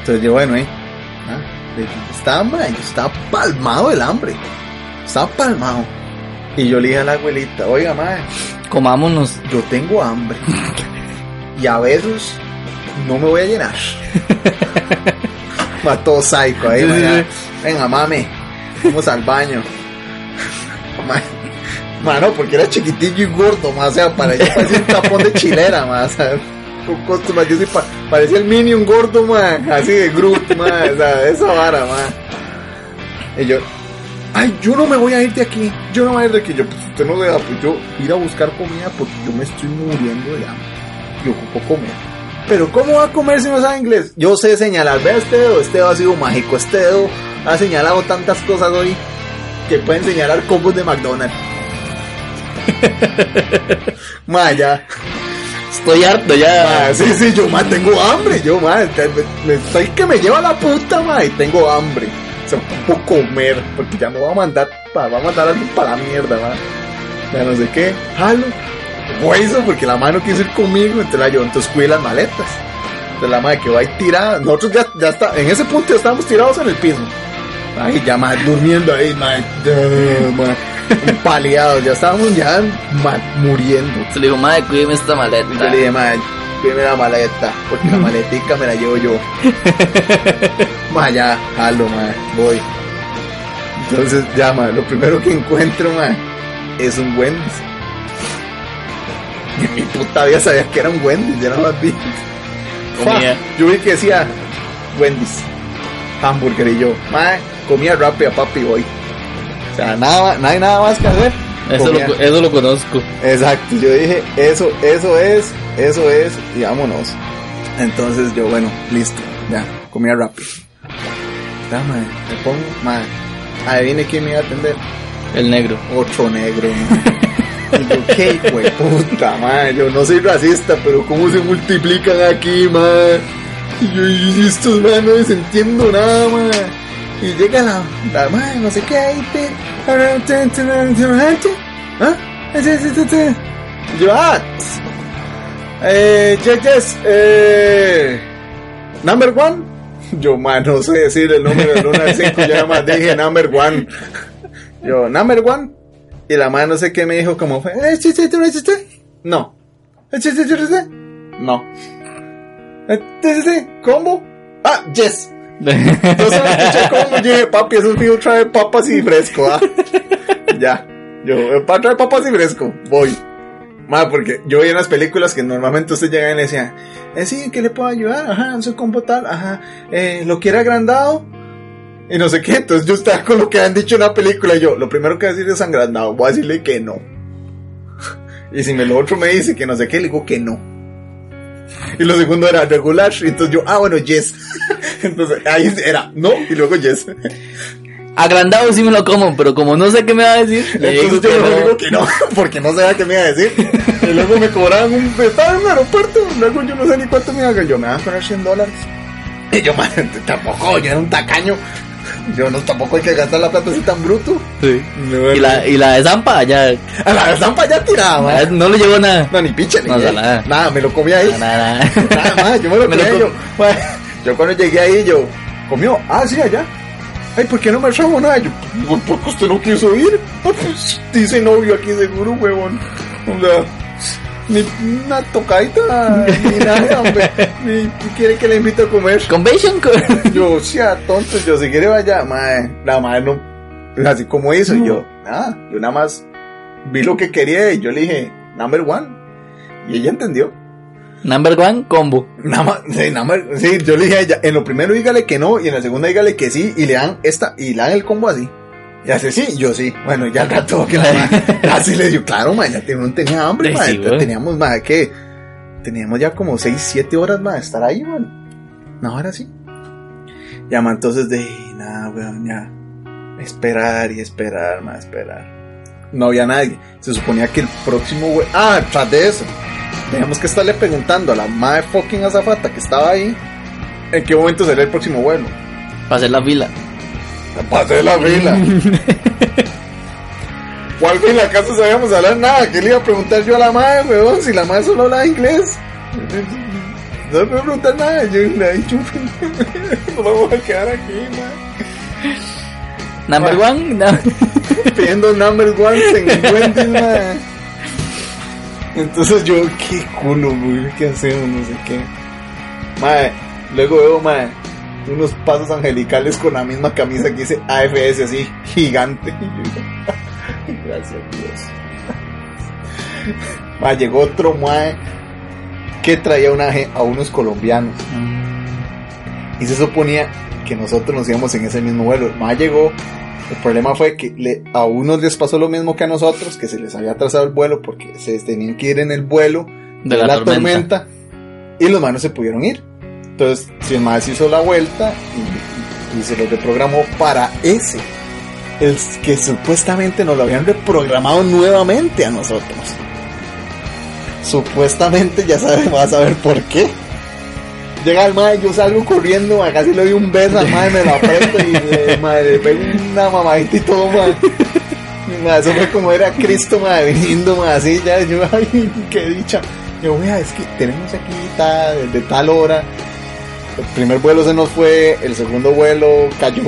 Speaker 1: Entonces yo, bueno, eh, ah, estaba, ma, yo estaba palmado del hambre. Estaba palmado. Y yo le dije a la abuelita, oiga, madre,
Speaker 2: Comámonos.
Speaker 1: yo tengo hambre. y a veces no me voy a llenar. Va todo psycho ahí,
Speaker 2: Sí.
Speaker 1: Venga, mami, vamos al baño. Ma- Mano, porque era chiquitillo y gordo, más, o sea, parecía, parecía un tapón de chilera, más, con costo, ma, yo sí pa- parecía el Minion gordo, man, así de Groot, man, o sea, esa vara, man. Y yo, ay, yo no me voy a ir de aquí, yo no me voy a ir de aquí, yo, pues usted no deja, pues yo ir a buscar comida porque yo me estoy muriendo de hambre, yo ocupo comer. Pero ¿cómo va a comer si no sabe inglés? Yo sé señalar, vea este dedo, este dedo ha sido mágico, este dedo ha señalado tantas cosas hoy que pueden señalar combos de McDonald's. Maya,
Speaker 2: Estoy harto ya.
Speaker 1: sí, sí, yo más tengo hambre, yo más, estoy que me lleva la puta, ma, y tengo hambre. O sea, ocupo comer, porque ya me va a mandar, pa- va a mandar algo para la mierda, ma. Ya no sé qué, jalo, hueso, porque la mano quiso ir conmigo, entonces la yo, entonces cuide las maletas. Entonces la madre que va ahí tirada, nosotros ya, ya está, en ese punto ya estábamos tirados en el piso. Ay, ya más durmiendo ahí, ma, ya, ma, empaleados, ya estábamos ya muriendo.
Speaker 2: Se le dijo, madre, cuídeme esta
Speaker 1: Y yo
Speaker 2: maleta.
Speaker 1: le dije, madre, pídeme la maleta, porque la maletica me la llevo yo. ma, ya, jalo, ma, voy. Entonces, ya, ma, lo primero que encuentro, ma, es un Wendy's. En mi puta vida sabía que era un Wendy's, ya no más vi.
Speaker 2: Comía.
Speaker 1: Yo vi que decía Wendy's, hamburger y yo, ma, comía rápida, papi, voy. O sea, nada, no hay nada más que hacer.
Speaker 2: Eso lo, eso lo conozco.
Speaker 1: Exacto, yo dije, eso, eso es, eso es, y vámonos. Entonces yo, bueno, listo, ya, comía rápido. Ya, madre, me pongo, madre, adivine quién me iba a atender.
Speaker 2: El negro.
Speaker 1: Otro negro, madre. Y yo, qué de puta, madre, yo no soy racista, pero cómo se multiplican aquí, madre. Y yo, y estos, madre, no les entiendo nada, madre. Y llega la, la madre, no sé qué, ahí te... ¿Ah? Yo, ah, eh, yes, yes, eh, number one. Yo, man, no sé decir el número del 1 al 5, yo nada más dije number one. Yo, number one. Y la madre no sé qué me dijo, como fue, eh, no. Eh, no. Eh, ¿Cómo? Ah, yes. Yo solo escuché cómo yo dije, papi, eso es mío, trae papas y fresco, ah. ya. Yo, para traer papas y fresco, voy. Ma, porque yo veía en las películas que normalmente usted llega y le decía, eh, sí, ¿qué le puedo ayudar? Ajá, no sé combo tal, ajá, eh, ¿lo quiere agrandado? Y no sé qué, entonces yo estaba con lo que han dicho en la película y yo, lo primero que voy a decir es agrandado, voy a decirle que no. Y si me lo otro me dice que no sé qué, le digo que no. Y lo segundo era regular, y entonces yo, ah, bueno, yes. Entonces ahí era no y luego yes.
Speaker 2: Agrandado sí me lo como, pero como no sé qué me va a decir, le digo
Speaker 1: Entonces
Speaker 2: que
Speaker 1: yo
Speaker 2: no.
Speaker 1: digo que no, porque no sabía qué me iba a decir. Y luego me cobraban un... Estaba en un aeropuerto, luego yo no sé ni cuánto me iba a yo me van a poner 100 dólares. Y yo, man, tampoco, yo era un tacaño. Yo no, tampoco hay que gastar la plata así tan bruto.
Speaker 2: Sí.
Speaker 1: No,
Speaker 2: Y la, y la de Zampa ya.
Speaker 1: A la estampa ya tirada, ma.
Speaker 2: No le llevó nada.
Speaker 1: No, ni pinche, ni
Speaker 2: No,
Speaker 1: nada.
Speaker 2: nada.
Speaker 1: Nada, me lo comí ahí.
Speaker 2: Nada, nada.
Speaker 1: Nada más, yo me lo comí
Speaker 2: com-
Speaker 1: yo. ma, Yo cuando llegué ahí, yo, ¿comió? Ah, sí, allá. Ay, ¿por qué no me trajo nada? Yo, "Pues, porque usted no quiso ir. Ah, pues, dice novio aquí seguro, huevón. O sea, ni una tocadita, ni nada, hombre. Ni quiere que le invite a comer.
Speaker 2: Convention. co-
Speaker 1: Yo, sea tonto, yo si quiere vaya, madre, la madre no, así como hizo, y yo, nada, yo nada más vi lo que quería y yo le dije, number one, y ella entendió,
Speaker 2: Number one, combo.
Speaker 1: nada más, sí, nada más, sí, yo le dije a ella, en lo primero dígale que no, y en la segunda dígale que sí, y le dan esta, y le dan el combo así, y hace sí, yo sí, bueno, ya al rato que la así le digo, claro, madre, ya tenía, tenía hambre,
Speaker 2: sí, güey.
Speaker 1: teníamos, madre, que, teníamos ya como 6, 7 horas, más de estar ahí, bueno, no, ahora sí. Llama entonces de nada, weón, ya. Esperar y esperar, más esperar. No había nadie. Se suponía que el próximo we- Ah, tras de eso. Teníamos que estarle preguntando a la madre fucking azafata que estaba ahí. ¿En qué momento sería el próximo vuelo?
Speaker 2: Para hacer la fila.
Speaker 1: Pasé la fila. ¿Cuál fila? ¿Acaso sabíamos hablar nada? ¿Qué le iba a preguntar yo a la madre, weón? Si la madre solo hablaba inglés. No me voy a preguntar nada. Yo le he dicho, nos vamos a quedar aquí, madre.
Speaker 2: Number one, no.
Speaker 1: pidiendo number one en Wendy's. Entonces yo, qué culo, güey, ¿qué hacemos? No sé qué. Mae, luego veo, mae, unos pasos angelicales con la misma camisa que dice AFS así, gigante. Gracias, Dios. Mae, llegó otro, mae, que traía una, a unos colombianos. Y se suponía que nosotros nos íbamos en ese mismo vuelo. Mae llegó. El problema fue que le- a unos les pasó lo mismo que a nosotros, que se les había atrasado el vuelo porque se tenían que ir en el vuelo
Speaker 2: De la, tormenta.
Speaker 1: y los manos se pudieron ir. Entonces, si el más hizo la vuelta y, se lo reprogramó para ese, el que supuestamente nos lo habían reprogramado nuevamente a nosotros. Supuestamente ya sabe, vas a ver por qué. Llega el madre, yo salgo corriendo, mae, casi le doy un beso al madre, me lo aprieto y eh, madre, le pego una mamadita y todo, madre. Eso fue como era Cristo, madre, viniendo, madre, así, ya, yo, ay, qué dicha. Yo, vea, es que tenemos aquí ta- desde tal hora. El primer vuelo se nos fue, el segundo vuelo cayó.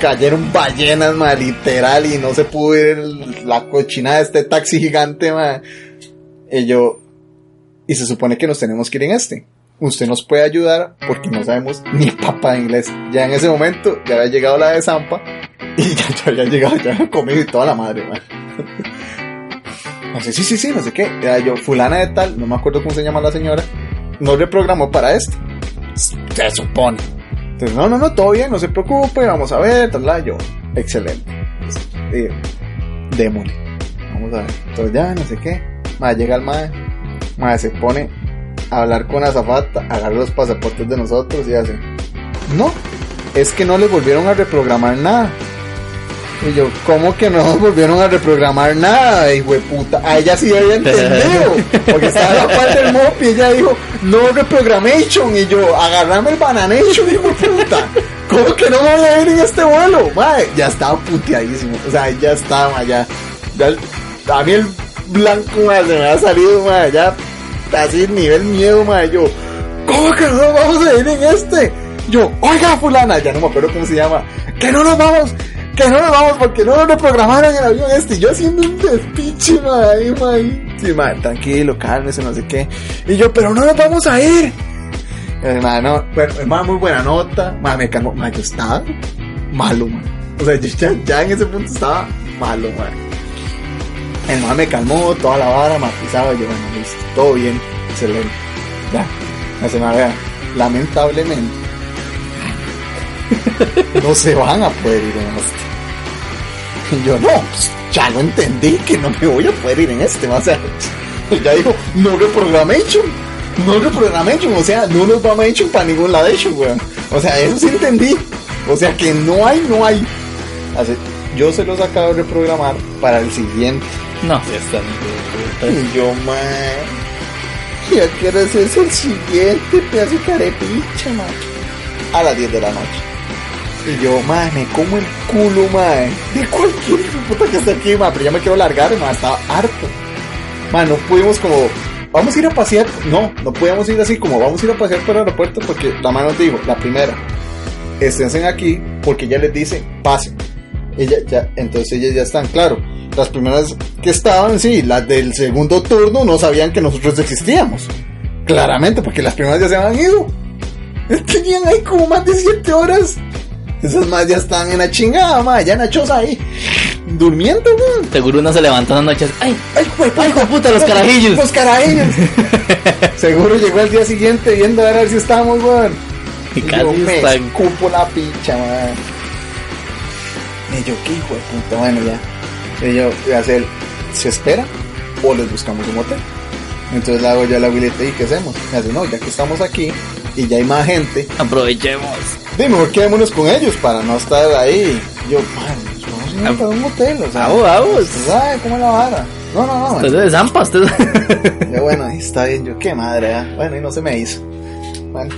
Speaker 1: Cayeron ballenas, madre, literal, y no se pudo ir el- la cochina de este taxi gigante, madre. Y yo, y se supone que nos tenemos que ir en este. Usted nos puede ayudar porque no sabemos ni papa de inglés. Ya en ese momento ya había llegado la de Zampa y ya, había llegado, ya había comido y toda la madre, man. No sé, sí, sí, sí, no sé qué. Era yo, fulana de tal, no me acuerdo cómo se llama la señora, no le programó para esto. Se supone. Entonces, no, no, no, todo bien, no se preocupe, vamos a ver, tal, yo, excelente. Eh, démosle. Vamos a ver. Entonces ya, no sé qué. Madre, llega el madre. Madre, se pone a hablar con Azafata, agarra los pasaportes de nosotros y hace. No, es que no le volvieron a reprogramar nada. Y yo, ¿cómo que no volvieron a reprogramar nada, de puta? A ella sí había entendido. Porque estaba la parte del mop y ella dijo, no reprogramation. Y yo, agarrame el bananation, hijo puta. ¿Cómo que no me voy a ir en este vuelo? Madre, ya estaba puteadísimo. O sea, ya estaba, ya. ya a mí el blanco, ma, se me ha salido, ma, ya. Así, nivel miedo, ma. Yo, ¿cómo que no vamos a ir en este? Yo, oiga, fulana, ya no me acuerdo cómo se llama. Que no nos vamos, que no nos vamos porque no nos reprogramaron el avión este. Y yo haciendo un despiche, ma, ahí, ma. ahí. Sí, ma, tranquilo, cálmese, no sé qué. Y yo, pero no nos vamos a ir. Hermano, bueno, hermano, muy buena nota. Ma, me calmó. Ma, yo estaba malo, ma. O sea, yo ya, en ese punto estaba malo, ma. El ma me calmó, toda la vara, matizaba. Yo, bueno, listo, todo bien, excelente. Ya, no se me vea. Lamentablemente, no se van a poder ir en este. Y yo, no, pues, ya lo entendí que no me voy a poder ir en este. O sea, ya dijo, no reprogramation. No reprogramation, o sea, no nos vamos a hecho para ningún lado hecho, weón. O sea, eso sí entendí. O sea, que no hay, no hay. Así, yo se los acabo de reprogramar para el siguiente.
Speaker 2: No, ya.
Speaker 1: Y yo, man. Ya quiero hacerse el siguiente pedazo de carepicha, man. A las 10 de la noche. Y yo, madre, me como el culo, madre. De cualquier puta que esté aquí, madre. Pero ya me quiero largar, madre. Estaba harto. Madre, no pudimos como... Vamos a ir a pasear. No, no podíamos ir así como vamos a ir a pasear por el aeropuerto porque la mano te dijo, la primera, estén aquí porque ella les dice, pasen. Ella ya, entonces ellas ya están, claro. Las primeras que estaban, sí, las del segundo turno no sabían que nosotros existíamos. Claramente, porque las primeras ya se habían ido. Tenían ahí como más de 7 horas. Esas más ya están en la chingada, ma, ya nachos ahí. Durmiendo, weón.
Speaker 2: Seguro uno se levantó en las noches. ¡Ay!
Speaker 1: Ay,
Speaker 2: ¡Ay, hijo puta, los carajillos!
Speaker 1: Los carajillos. Seguro llegó el día siguiente viendo a ver si estábamos, weón.
Speaker 2: Y
Speaker 1: Y yo
Speaker 2: casi
Speaker 1: me
Speaker 2: están.
Speaker 1: escupo la picha, man. Y yo, qué hijo de puta, bueno, ya. Y yo, voy a hacer, ¿se espera? O les buscamos un hotel. Entonces le hago yo a la abuelita, ¿y qué hacemos? Me hace, no, ya que estamos aquí y ya hay más gente,
Speaker 2: Aprovechemos.
Speaker 1: Dime, mejor quedémonos con ellos para no estar ahí. Yo, man, vamos a ir
Speaker 2: Ah,
Speaker 1: un hotel, o sea.
Speaker 2: vamos, vamos.
Speaker 1: usted ¿Sabe cómo es la vara? No, no, no. man.
Speaker 2: Usted es de Zampa, usted.
Speaker 1: Yo, bueno, ahí está bien, yo, qué madre, ¿eh? Bueno, y no se me hizo. Bueno.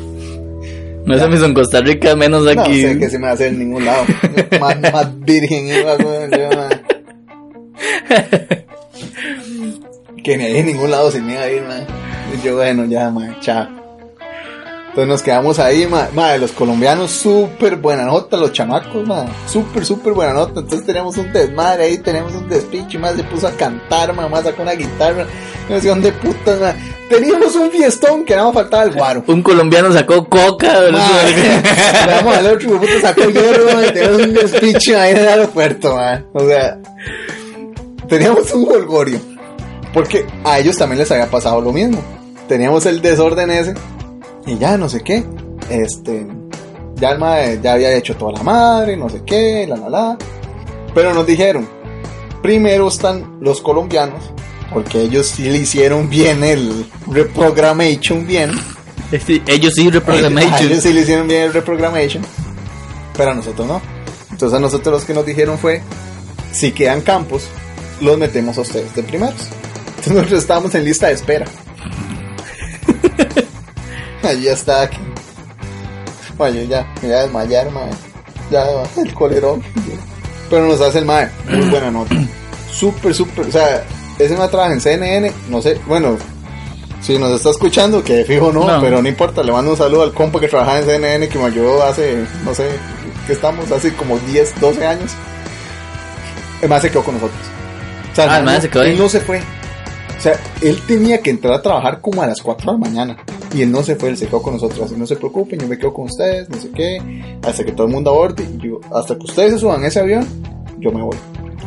Speaker 2: No se me hizo en Costa Rica, menos
Speaker 1: No
Speaker 2: aquí.
Speaker 1: sé qué se me hace en ningún lado. más, más virgen iba, weón, yo, man. Que ni ahí en ningún lado se me iba a ir, man. Y yo, bueno, ya, man, chao. Entonces nos quedamos ahí, ma, ma, los colombianos súper buena nota, los chamacos, ma, súper, súper buena nota. Entonces teníamos un desmadre ahí, tenemos un despiche, más se puso a cantar, mamá sacó una guitarra, no sé dónde putas, ma. Teníamos un fiestón que nada más faltaba el guaro.
Speaker 2: Un colombiano sacó coca.
Speaker 1: Madre, Vamos al otro puto sacó hierro, madre, tenemos un despiche ahí en el aeropuerto, madre. O sea, teníamos un holgorio. Porque a ellos también les había pasado lo mismo. Teníamos el desorden ese. Y ya, no sé qué. Este. Ya el madre ya había hecho toda la madre, no sé qué, la la la. Pero nos dijeron: primero están los colombianos. Porque ellos sí le hicieron bien el reprogramation bien.
Speaker 2: Sí, ellos sí reprogramation.
Speaker 1: ellos sí le hicieron bien el reprogramation, pero a nosotros no. Entonces a nosotros los que nos dijeron fue, si quedan campos, los metemos a ustedes de primeros. Entonces nosotros estábamos en lista de espera. Allí está aquí. Oye, ya, me voy a desmayar, mae. Ya, el colerón. Pero nos hace el mae. Muy buena nota. Súper, súper. O sea, ese mae trabaja en CNN. No sé, bueno, si nos está escuchando, que fijo no,
Speaker 2: No.
Speaker 1: pero no importa. Le mando un saludo al compa que trabajaba en CNN que me ayudó hace, no sé, que estamos hace como 10, 12 años. El mae se quedó con nosotros. O sea,
Speaker 2: Ah, el mae se quedó ahí.
Speaker 1: Él no se fue. O sea, él tenía que entrar a trabajar como a las 4 de la mañana. Y él no se fue, él se quedó con nosotros. Así no se preocupen, yo me quedo con ustedes, no sé qué. Hasta que todo el mundo aborde. Y yo, hasta que ustedes se suban a ese avión, yo me voy.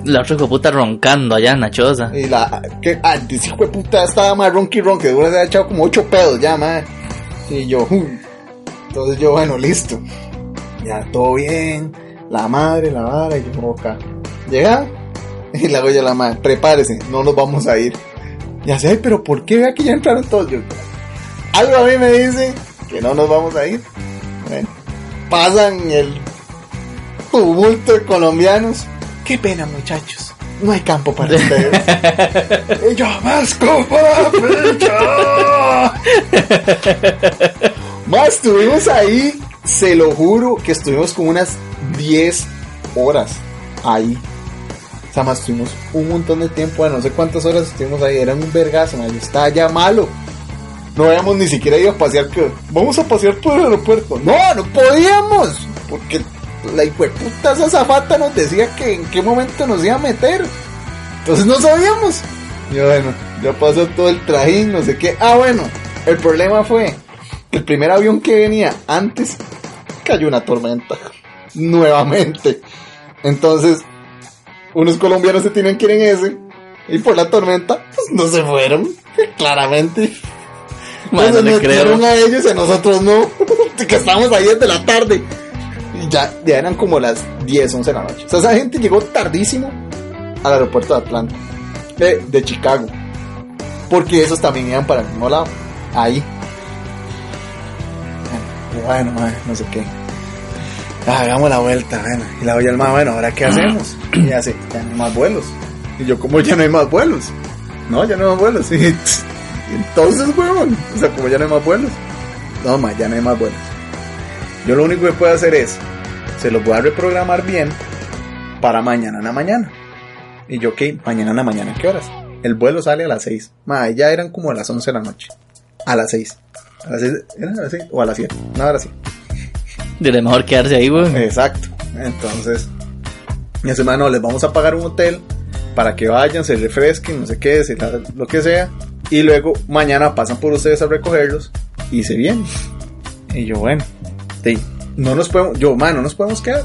Speaker 2: La otra hijo de puta roncando allá en la choza.
Speaker 1: Y la, que, ah, ese hijo de puta estaba más ronqui ron, que seguro se ha echado como 8 pedos ya, madre. Y yo, uy. Entonces yo, bueno, listo. Ya, todo bien. La madre, la vara, y yo, acá. Llega, y le hago yo a la madre, prepárese, no nos vamos a ir. Y así, ay, pero ¿por qué vea que ya entraron todos? Yo, algo a mí me dice que no nos vamos a ir. Bueno, pasan el tumulto de colombianos. Qué pena, muchachos. No hay campo para ustedes. y yo, más copa, Más estuvimos ahí, se lo juro que estuvimos como unas 10 horas ahí. Sea, más estuvimos un montón de tiempo, bueno, no sé cuántas horas estuvimos ahí, eran un vergazo, estaba ya malo. No habíamos ni siquiera ido a pasear, que vamos a pasear por el aeropuerto. No, no podíamos, porque la hijueputa esa zafata nos decía que en qué momento nos iba a meter. Entonces no sabíamos. Y bueno, ya pasó todo el trajín, no sé qué. Ah, bueno, el problema fue que el primer avión que venía antes cayó una tormenta. Nuevamente. Entonces, unos colombianos se tienen que ir en ese. Y por la tormenta, pues no se fueron. Claramente.
Speaker 2: Man, no
Speaker 1: Entonces
Speaker 2: le
Speaker 1: nos
Speaker 2: creo.
Speaker 1: dieron a ellos y a nosotros no. que estábamos ahí desde la tarde. Y ya, ya eran como las 10, 11 de la noche. O sea, esa gente llegó tardísimo al aeropuerto de Atlanta. De, de Chicago. Porque esos también iban para el mismo lado. Ahí. Bueno, madre, no sé qué. Ah, hagamos la vuelta, bueno. Y la voy al más, bueno, ¿ahora qué hacemos? Y hace, ya no hay más vuelos. Y yo, ¿cómo ya no hay más vuelos? No, ya no hay más vuelos. Y, entonces, huevón, o sea, como ya no hay más vuelos. No, más, ya no hay más vuelos. Yo lo único que puedo hacer es se los voy a reprogramar bien para mañana en la mañana. Y yo, ok, mañana en la mañana, ¿qué horas? El vuelo sale a las 6. Ma, ya eran como a las 11 de la noche. A las 6. A las 6, ¿eran a las 6 o a las 7? No, ahora sí.
Speaker 2: De mejor quedarse ahí, weón.
Speaker 1: Exacto. Entonces, mi semana no, les vamos a pagar un hotel para que vayan, se refresquen, no sé qué, se la- lo que sea. Y luego mañana pasan por ustedes a recogerlos y se vienen. Y yo, bueno, sí, no nos podemos, yo, man, no nos podemos quedar.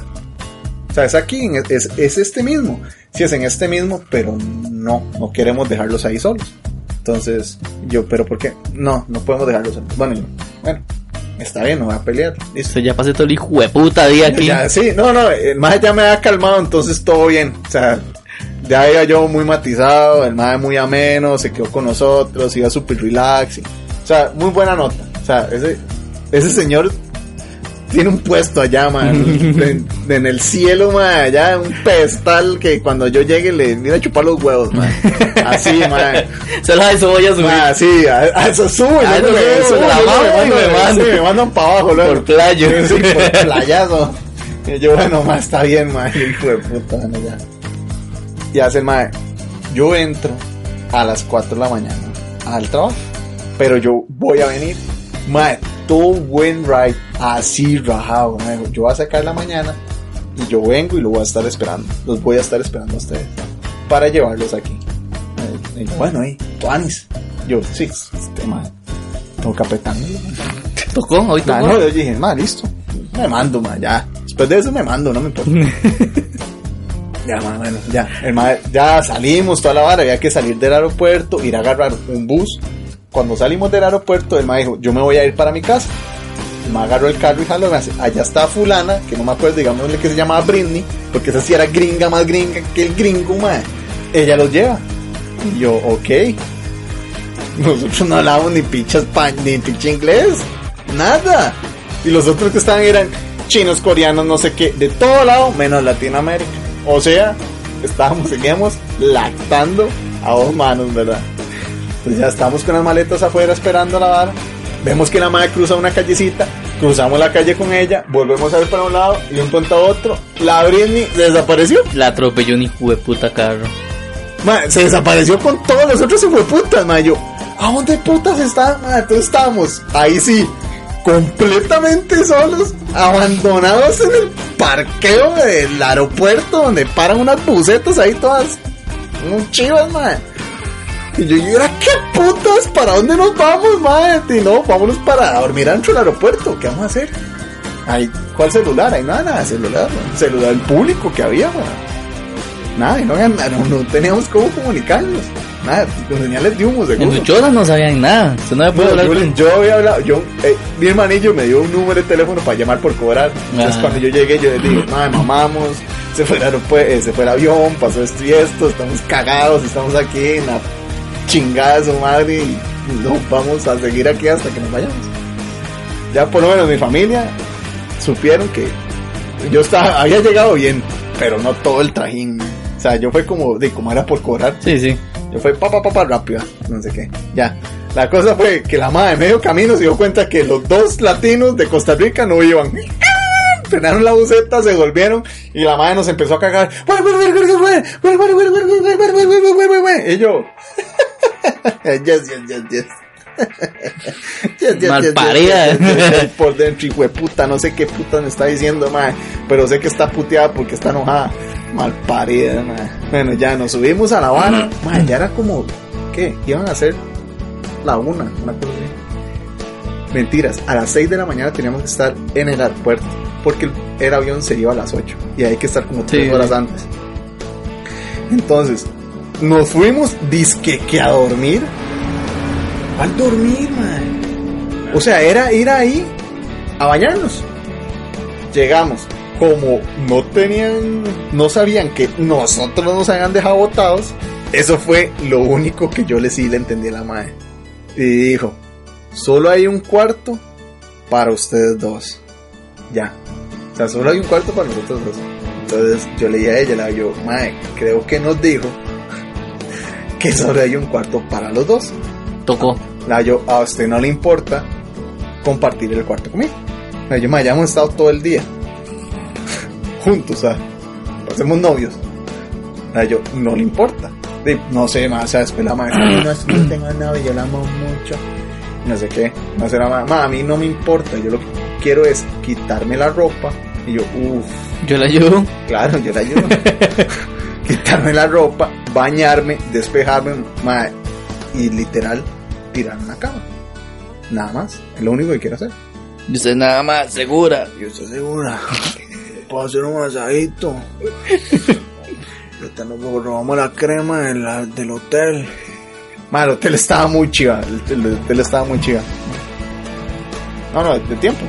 Speaker 1: O sea, es aquí, es, es este mismo. Sí, es en este mismo, pero no, no queremos dejarlos ahí solos. Entonces, yo, pero ¿por qué? No, no podemos dejarlos solos. Bueno, yo, bueno, está bien, no voy a pelear. Listo.
Speaker 2: Ya pasé todo el hijo de puta día aquí.
Speaker 1: Ya, sí, no, no, el maje ya me había calmado, entonces todo bien. O sea, ya iba yo muy matizado, el maje muy ameno, se quedó con nosotros, iba súper relax. y- o sea, muy buena nota. O sea, ese, ese señor tiene un puesto allá, man, en, en el cielo, man, allá, un pedestal que cuando yo llegue le mira a chupar los huevos, man. Así, man.
Speaker 2: Solo a eso voy a subir.
Speaker 1: Ah, sí, a, a eso subo,
Speaker 2: A eso
Speaker 1: me- mandan- para abajo luego.
Speaker 2: Por playo.
Speaker 1: Sí, por playazo. Y yo, bueno, ma, está bien, ma, hijo de puta, bueno, ya. Y hace, ma, yo entro a las 4 de la mañana al trabajo, pero yo voy a venir, ma, todo buen ride, así rajado, dijo, yo voy a sacar la mañana y yo vengo y lo voy a estar esperando, los voy a estar esperando a ustedes para llevarlos aquí. Y yo, bueno, ahí, Tuanis. Yo, sí, este, ma, tengo apretarme.
Speaker 2: Tocó, hoy
Speaker 1: Ah,
Speaker 2: tocó.
Speaker 1: no, yo dije, ma, listo. Me mando, ma, ya. Después de eso me mando, no me importa. ya, ma, bueno, ya. El ma- ya salimos toda la vara, había que salir del aeropuerto, ir a agarrar un bus. Cuando salimos del aeropuerto, el ma dijo, yo me voy a ir para mi casa. Ma agarró el carro y jaló, me hace, allá está fulana, que no me acuerdo, digámosle que se llamaba Britney, porque esa sí era gringa, más gringa que el gringo, ma. Ella los lleva. Y yo, ok. Nosotros no hablábamos ni pinche español, ni pinche inglés. Nada. Y los otros que estaban eran chinos, coreanos, no sé qué, de todo lado, menos Latinoamérica. O sea, estábamos, seguíamos lactando a dos manos, ¿verdad? Pues ya estamos con las maletas afuera esperando la vara. Vemos que la madre cruza una callecita, cruzamos la calle con ella, volvemos a ver para un lado y de un punto a otro. La Britney desapareció.
Speaker 2: La atropelló un hijo de puta carro.
Speaker 1: Ma, se desapareció con todos los otros putas, ma. Yo, ¿a dónde putas está? Ma, entonces estábamos, ahí sí, completamente solos, abandonados en el parqueo del aeropuerto donde paran unas bucetas ahí todas, un chivas, ma. Y yo, ¿y ahora qué putas? ¿Para dónde nos vamos, ma? Y no, vámonos para dormir adentro del aeropuerto, ¿qué vamos a hacer? Ay, ¿cuál celular? Ahí nada, nada, celular, ma. celular público que había, ma. Nada, y no, no, no teníamos cómo comunicarnos. Nada, con señales de humo,
Speaker 2: En
Speaker 1: seguro.
Speaker 2: su choza no sabían nada. Usted no hablar
Speaker 1: yo,
Speaker 2: con...
Speaker 1: yo había hablado, yo, eh, mi hermanillo me dio un número de teléfono para llamar por cobrar. Entonces
Speaker 2: Ah.
Speaker 1: cuando yo llegué, yo le dije, madre, mamamos, se fue el aeropuerto, eh, se fue el avión, pasó esto y esto, estamos cagados, estamos aquí en la chingada su madre y no vamos a seguir aquí hasta que nos vayamos. Ya por lo menos mi familia supieron que yo estaba, había llegado bien, pero no todo el trajín. O sea, yo fue como, de como era por cobrar,
Speaker 2: Sí, sí.
Speaker 1: yo fue papá, papá, rápido, no sé qué. Ya. La cosa fue que la madre de medio camino se dio cuenta que los dos latinos de Costa Rica no iban. Frenaron la buceta, se volvieron y la madre nos empezó a cagar. Y yo. Yes, yes, yes, yes. Yes, yes, yes. Por dentro, hijo de puta, no sé qué puta me está diciendo, madre. Pero sé que está puteada porque está enojada. Malparida, madre. Bueno, ya nos subimos a la vara. Madre, ya era como, ¿qué? Iban a hacer la una, una cosa así. Mentiras, a las 6 de la mañana teníamos que estar en el aeropuerto. Porque el, el avión se iba a las 8. Y hay que estar como 3
Speaker 2: Sí.
Speaker 1: horas antes. Entonces, nos fuimos disque que a dormir. ¿Cuál dormir, man? O sea, era ir ahí a bañarnos. Llegamos. Como no tenían, no sabían que nosotros nos habían dejado botados, eso fue lo único que yo le sí le entendí a la madre. Y dijo, solo hay un cuarto para ustedes dos. Ya. O sea, solo hay un cuarto para nosotros dos. Entonces yo le dije a ella, yo, mae, creo que nos dijo que solo hay un cuarto para los dos.
Speaker 2: Tocó.
Speaker 1: A usted no le importa compartir el cuarto conmigo. La yo, mae, ya hemos estado todo el día. juntos, o sea, hacemos novios. O sea, yo, no le importa. De, no sé, más, o sea, después la madre, no, yo tengo novio, yo la amo mucho. No sé qué, no sé la madre, "Ma, a mí no me importa, yo lo que quiero es quitarme la ropa. Y yo, uff,
Speaker 2: Yo la ayudo.
Speaker 1: claro, yo la ayudo. quitarme la ropa, bañarme, despejarme, ma, y literal, tirarme en la cama. Nada más, es lo único que quiero hacer.
Speaker 2: Y usted nada más, segura.
Speaker 1: Yo estoy segura. Puedo hacer un nos robamos la crema de la- del hotel. Ma, el hotel estaba muy chiva. El, el hotel estaba muy chiva. No, no, de tiempo.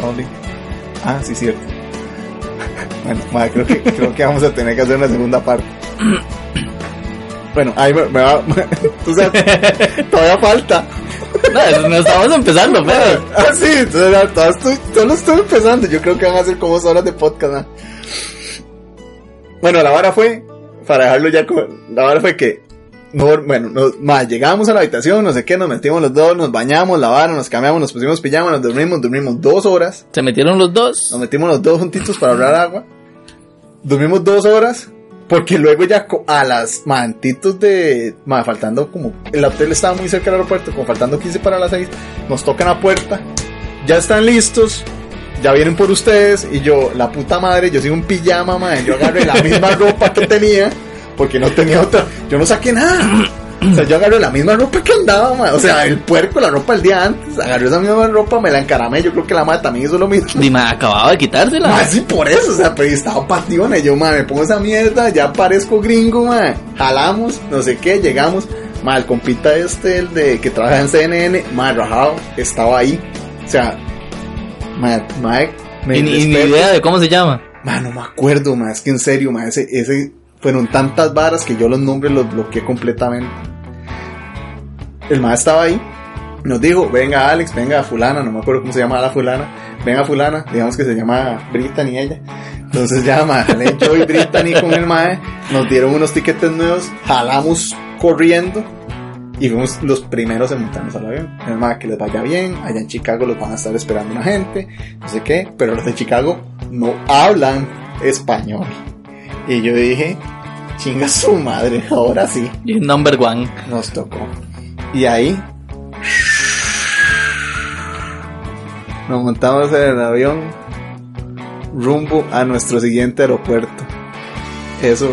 Speaker 1: ¿Dónde? Ah, sí, cierto. Bueno, ma, creo que, creo que vamos a tener que hacer una segunda parte. Bueno, ahí me, me va. todavía falta.
Speaker 2: No, no estamos empezando, pero.
Speaker 1: Ah, sí, entonces, todo estoy, solo estoy empezando. Yo creo que van a ser como dos horas de podcast. ¿no? Bueno, la vara fue, para dejarlo ya con. La vara fue que. No, bueno, nos, ma, llegamos a la habitación, no sé qué, nos metimos los dos, nos bañamos, lavaron, nos cambiamos, nos pusimos pijama, nos dormimos, dormimos dos horas.
Speaker 2: Se metieron los dos.
Speaker 1: Nos metimos los dos juntitos para ahorrar agua. Dormimos dos horas. Porque luego ya a las mantitos de... ma, faltando como... El hotel estaba muy cerca del aeropuerto, como faltando 15 para las 6. Nos tocan la puerta. Ya están listos. Ya vienen por ustedes. Y yo, la puta madre, yo soy un pijama, madre. Yo agarré la misma ropa que tenía. Porque no tenía otra. Yo no saqué nada. O sea, yo agarré la misma ropa que andaba, madre. O sea, el puerco, la ropa el día antes. Agarré esa misma ropa, me la encaramé. Yo creo que la madre también hizo lo mismo.
Speaker 2: Dime, acababa de quitársela.
Speaker 1: Ma, sí, por eso, o sea, pero yo estaba pationa. Yo, ma, me pongo esa mierda, ya parezco gringo, ma. Jalamos, no sé qué, llegamos. Ma, el compita este, el de que trabaja en CNN, ma, rajado, estaba ahí. O sea, ma, ma, me
Speaker 2: Y ni, ni idea de cómo se llama.
Speaker 1: Ma, no me acuerdo, ma, es que en serio, ma, ese, ese, fueron tantas varas que yo los nombres los bloqueé completamente. El ma estaba ahí, nos dijo, venga Alex, venga fulana, no me acuerdo cómo se llama la fulana, venga fulana, digamos que se llama Brittany ella. Entonces ya, ma, yo y Brittany con el mae, nos dieron unos tiquetes nuevos, jalamos corriendo y fuimos los primeros en montarnos al avión. El mae, que les vaya bien, allá en Chicago los van a estar esperando una gente, no sé qué, pero los de Chicago no hablan español. Y yo dije, chinga su madre, ahora sí.
Speaker 2: Y number one.
Speaker 1: Nos tocó. Y ahí nos montamos en el avión rumbo a nuestro siguiente aeropuerto. Eso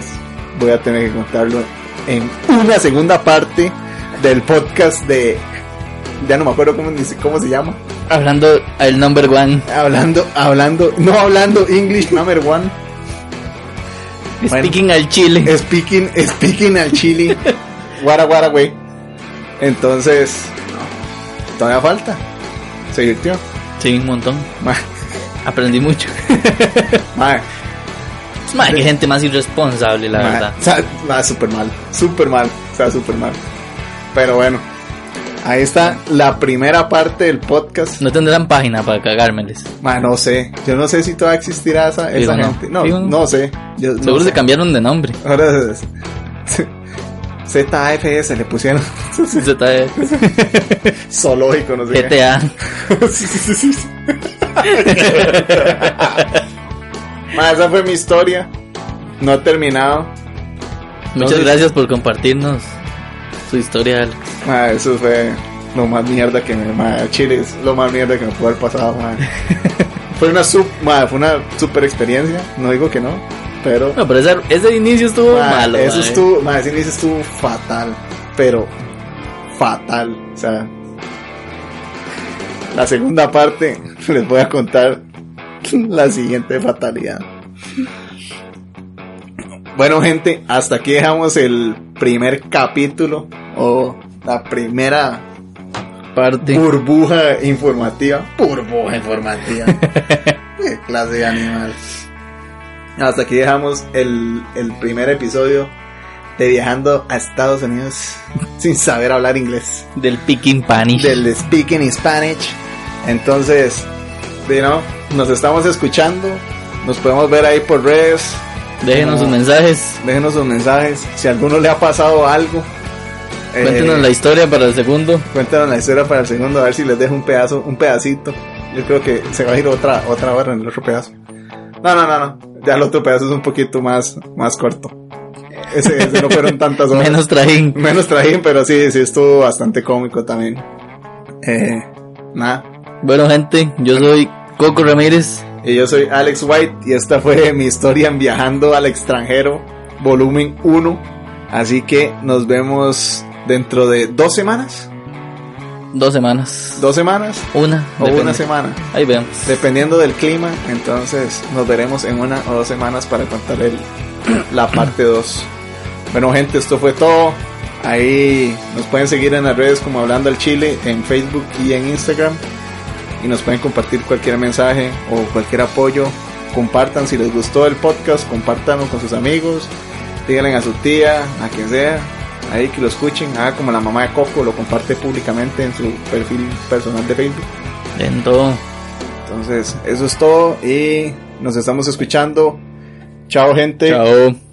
Speaker 1: voy a tener que contarlo en una segunda parte del podcast de... Ya no me acuerdo cómo, cómo se llama.
Speaker 2: Hablando el number one.
Speaker 1: Hablando, hablando, no hablando English number one. Bueno.
Speaker 2: Speaking al chile.
Speaker 1: Speaking, speaking al chili. Guara, guara, güey. Entonces, todavía falta. Se divirtió.
Speaker 2: Sí, un montón.
Speaker 1: Ma,
Speaker 2: Aprendí mucho.
Speaker 1: ma,
Speaker 2: Madre, qué gente más irresponsable, la
Speaker 1: ma,
Speaker 2: verdad.
Speaker 1: o sea, ma, súper mal. Súper mal. O sea, súper mal. Pero bueno. Ahí está la primera parte del podcast.
Speaker 2: No tendrán página para cagármeles.
Speaker 1: Ma, no sé. Yo no sé si todavía existirá esa, esa
Speaker 2: no.
Speaker 1: gente. No,
Speaker 2: no.
Speaker 1: no sé. Yo, no
Speaker 2: Seguro
Speaker 1: sé.
Speaker 2: se cambiaron de nombre.
Speaker 1: Ahora ZFS le pusieron
Speaker 2: ZF,
Speaker 1: zoológico, no sé qué.
Speaker 2: GTA.
Speaker 1: Sí, sí, sí, sí. Ma, esa fue mi historia. No he terminado.
Speaker 2: Muchas
Speaker 1: Entonces-
Speaker 2: gracias por compartirnos su historia. Alex.
Speaker 1: Ma, eso fue lo más mierda que me. Ma, Chile es lo más mierda que me pudo haber pasado. ma. fue una sub, fue una super experiencia. No digo que no, pero.
Speaker 2: No, pero ese, ese inicio estuvo
Speaker 1: ma,
Speaker 2: malo.
Speaker 1: eso estuvo, ma, ese inicio estuvo fatal, pero fatal. O sea, la segunda parte les voy a contar la siguiente fatalidad. Bueno, gente, hasta aquí dejamos el primer capítulo o la primera
Speaker 2: Parte.
Speaker 1: burbuja informativa. Burbuja informativa. Qué clase de animal. Hasta aquí dejamos el, el primer episodio de viajando a Estados Unidos sin saber hablar inglés.
Speaker 2: Del Picking Panish.
Speaker 1: Del Speaking Spanish. Entonces, you know, nos estamos escuchando. Nos podemos ver ahí por redes.
Speaker 2: Déjenos
Speaker 1: como-
Speaker 2: sus mensajes.
Speaker 1: Déjenos sus mensajes. Si a alguno le ha pasado algo. eh,
Speaker 2: Cuéntenos la historia para el segundo.
Speaker 1: Cuéntanos la historia para el segundo, a ver si les dejo un pedazo, un pedacito. Yo creo que se va a ir otra, otra hora en el otro pedazo. No, no, no, no. Ya el otro pedazo es un poquito más, más corto. Ese, ese no fueron tantas horas.
Speaker 2: Menos trajín.
Speaker 1: Menos trajín, pero sí, sí estuvo bastante cómico también. Eh, nada.
Speaker 2: Bueno, gente, yo soy Coco Ramírez.
Speaker 1: Y yo soy Alex White y esta fue mi historia en Viajando al extranjero, volumen 1. Así que nos vemos dentro de dos semanas.
Speaker 2: Dos semanas.
Speaker 1: ¿Dos semanas?
Speaker 2: Una.
Speaker 1: O
Speaker 2: depende.
Speaker 1: una semana.
Speaker 2: Ahí vemos.
Speaker 1: Dependiendo del clima, entonces nos veremos en una o dos semanas para contar el, la parte 2. Bueno, gente, esto fue todo. Ahí nos pueden seguir en las redes como Hablando al Chile, en Facebook y en Instagram. Y nos pueden compartir cualquier mensaje o cualquier apoyo. Compartan si les gustó el podcast, compártanlo con sus amigos. Díganle a su tía, a quien sea, ahí que lo escuchen. Haga como la mamá de Coco, lo comparte públicamente en su perfil personal de Facebook.
Speaker 2: En todo.
Speaker 1: Entonces, eso es todo y nos estamos escuchando. Chao, gente.
Speaker 2: Chao.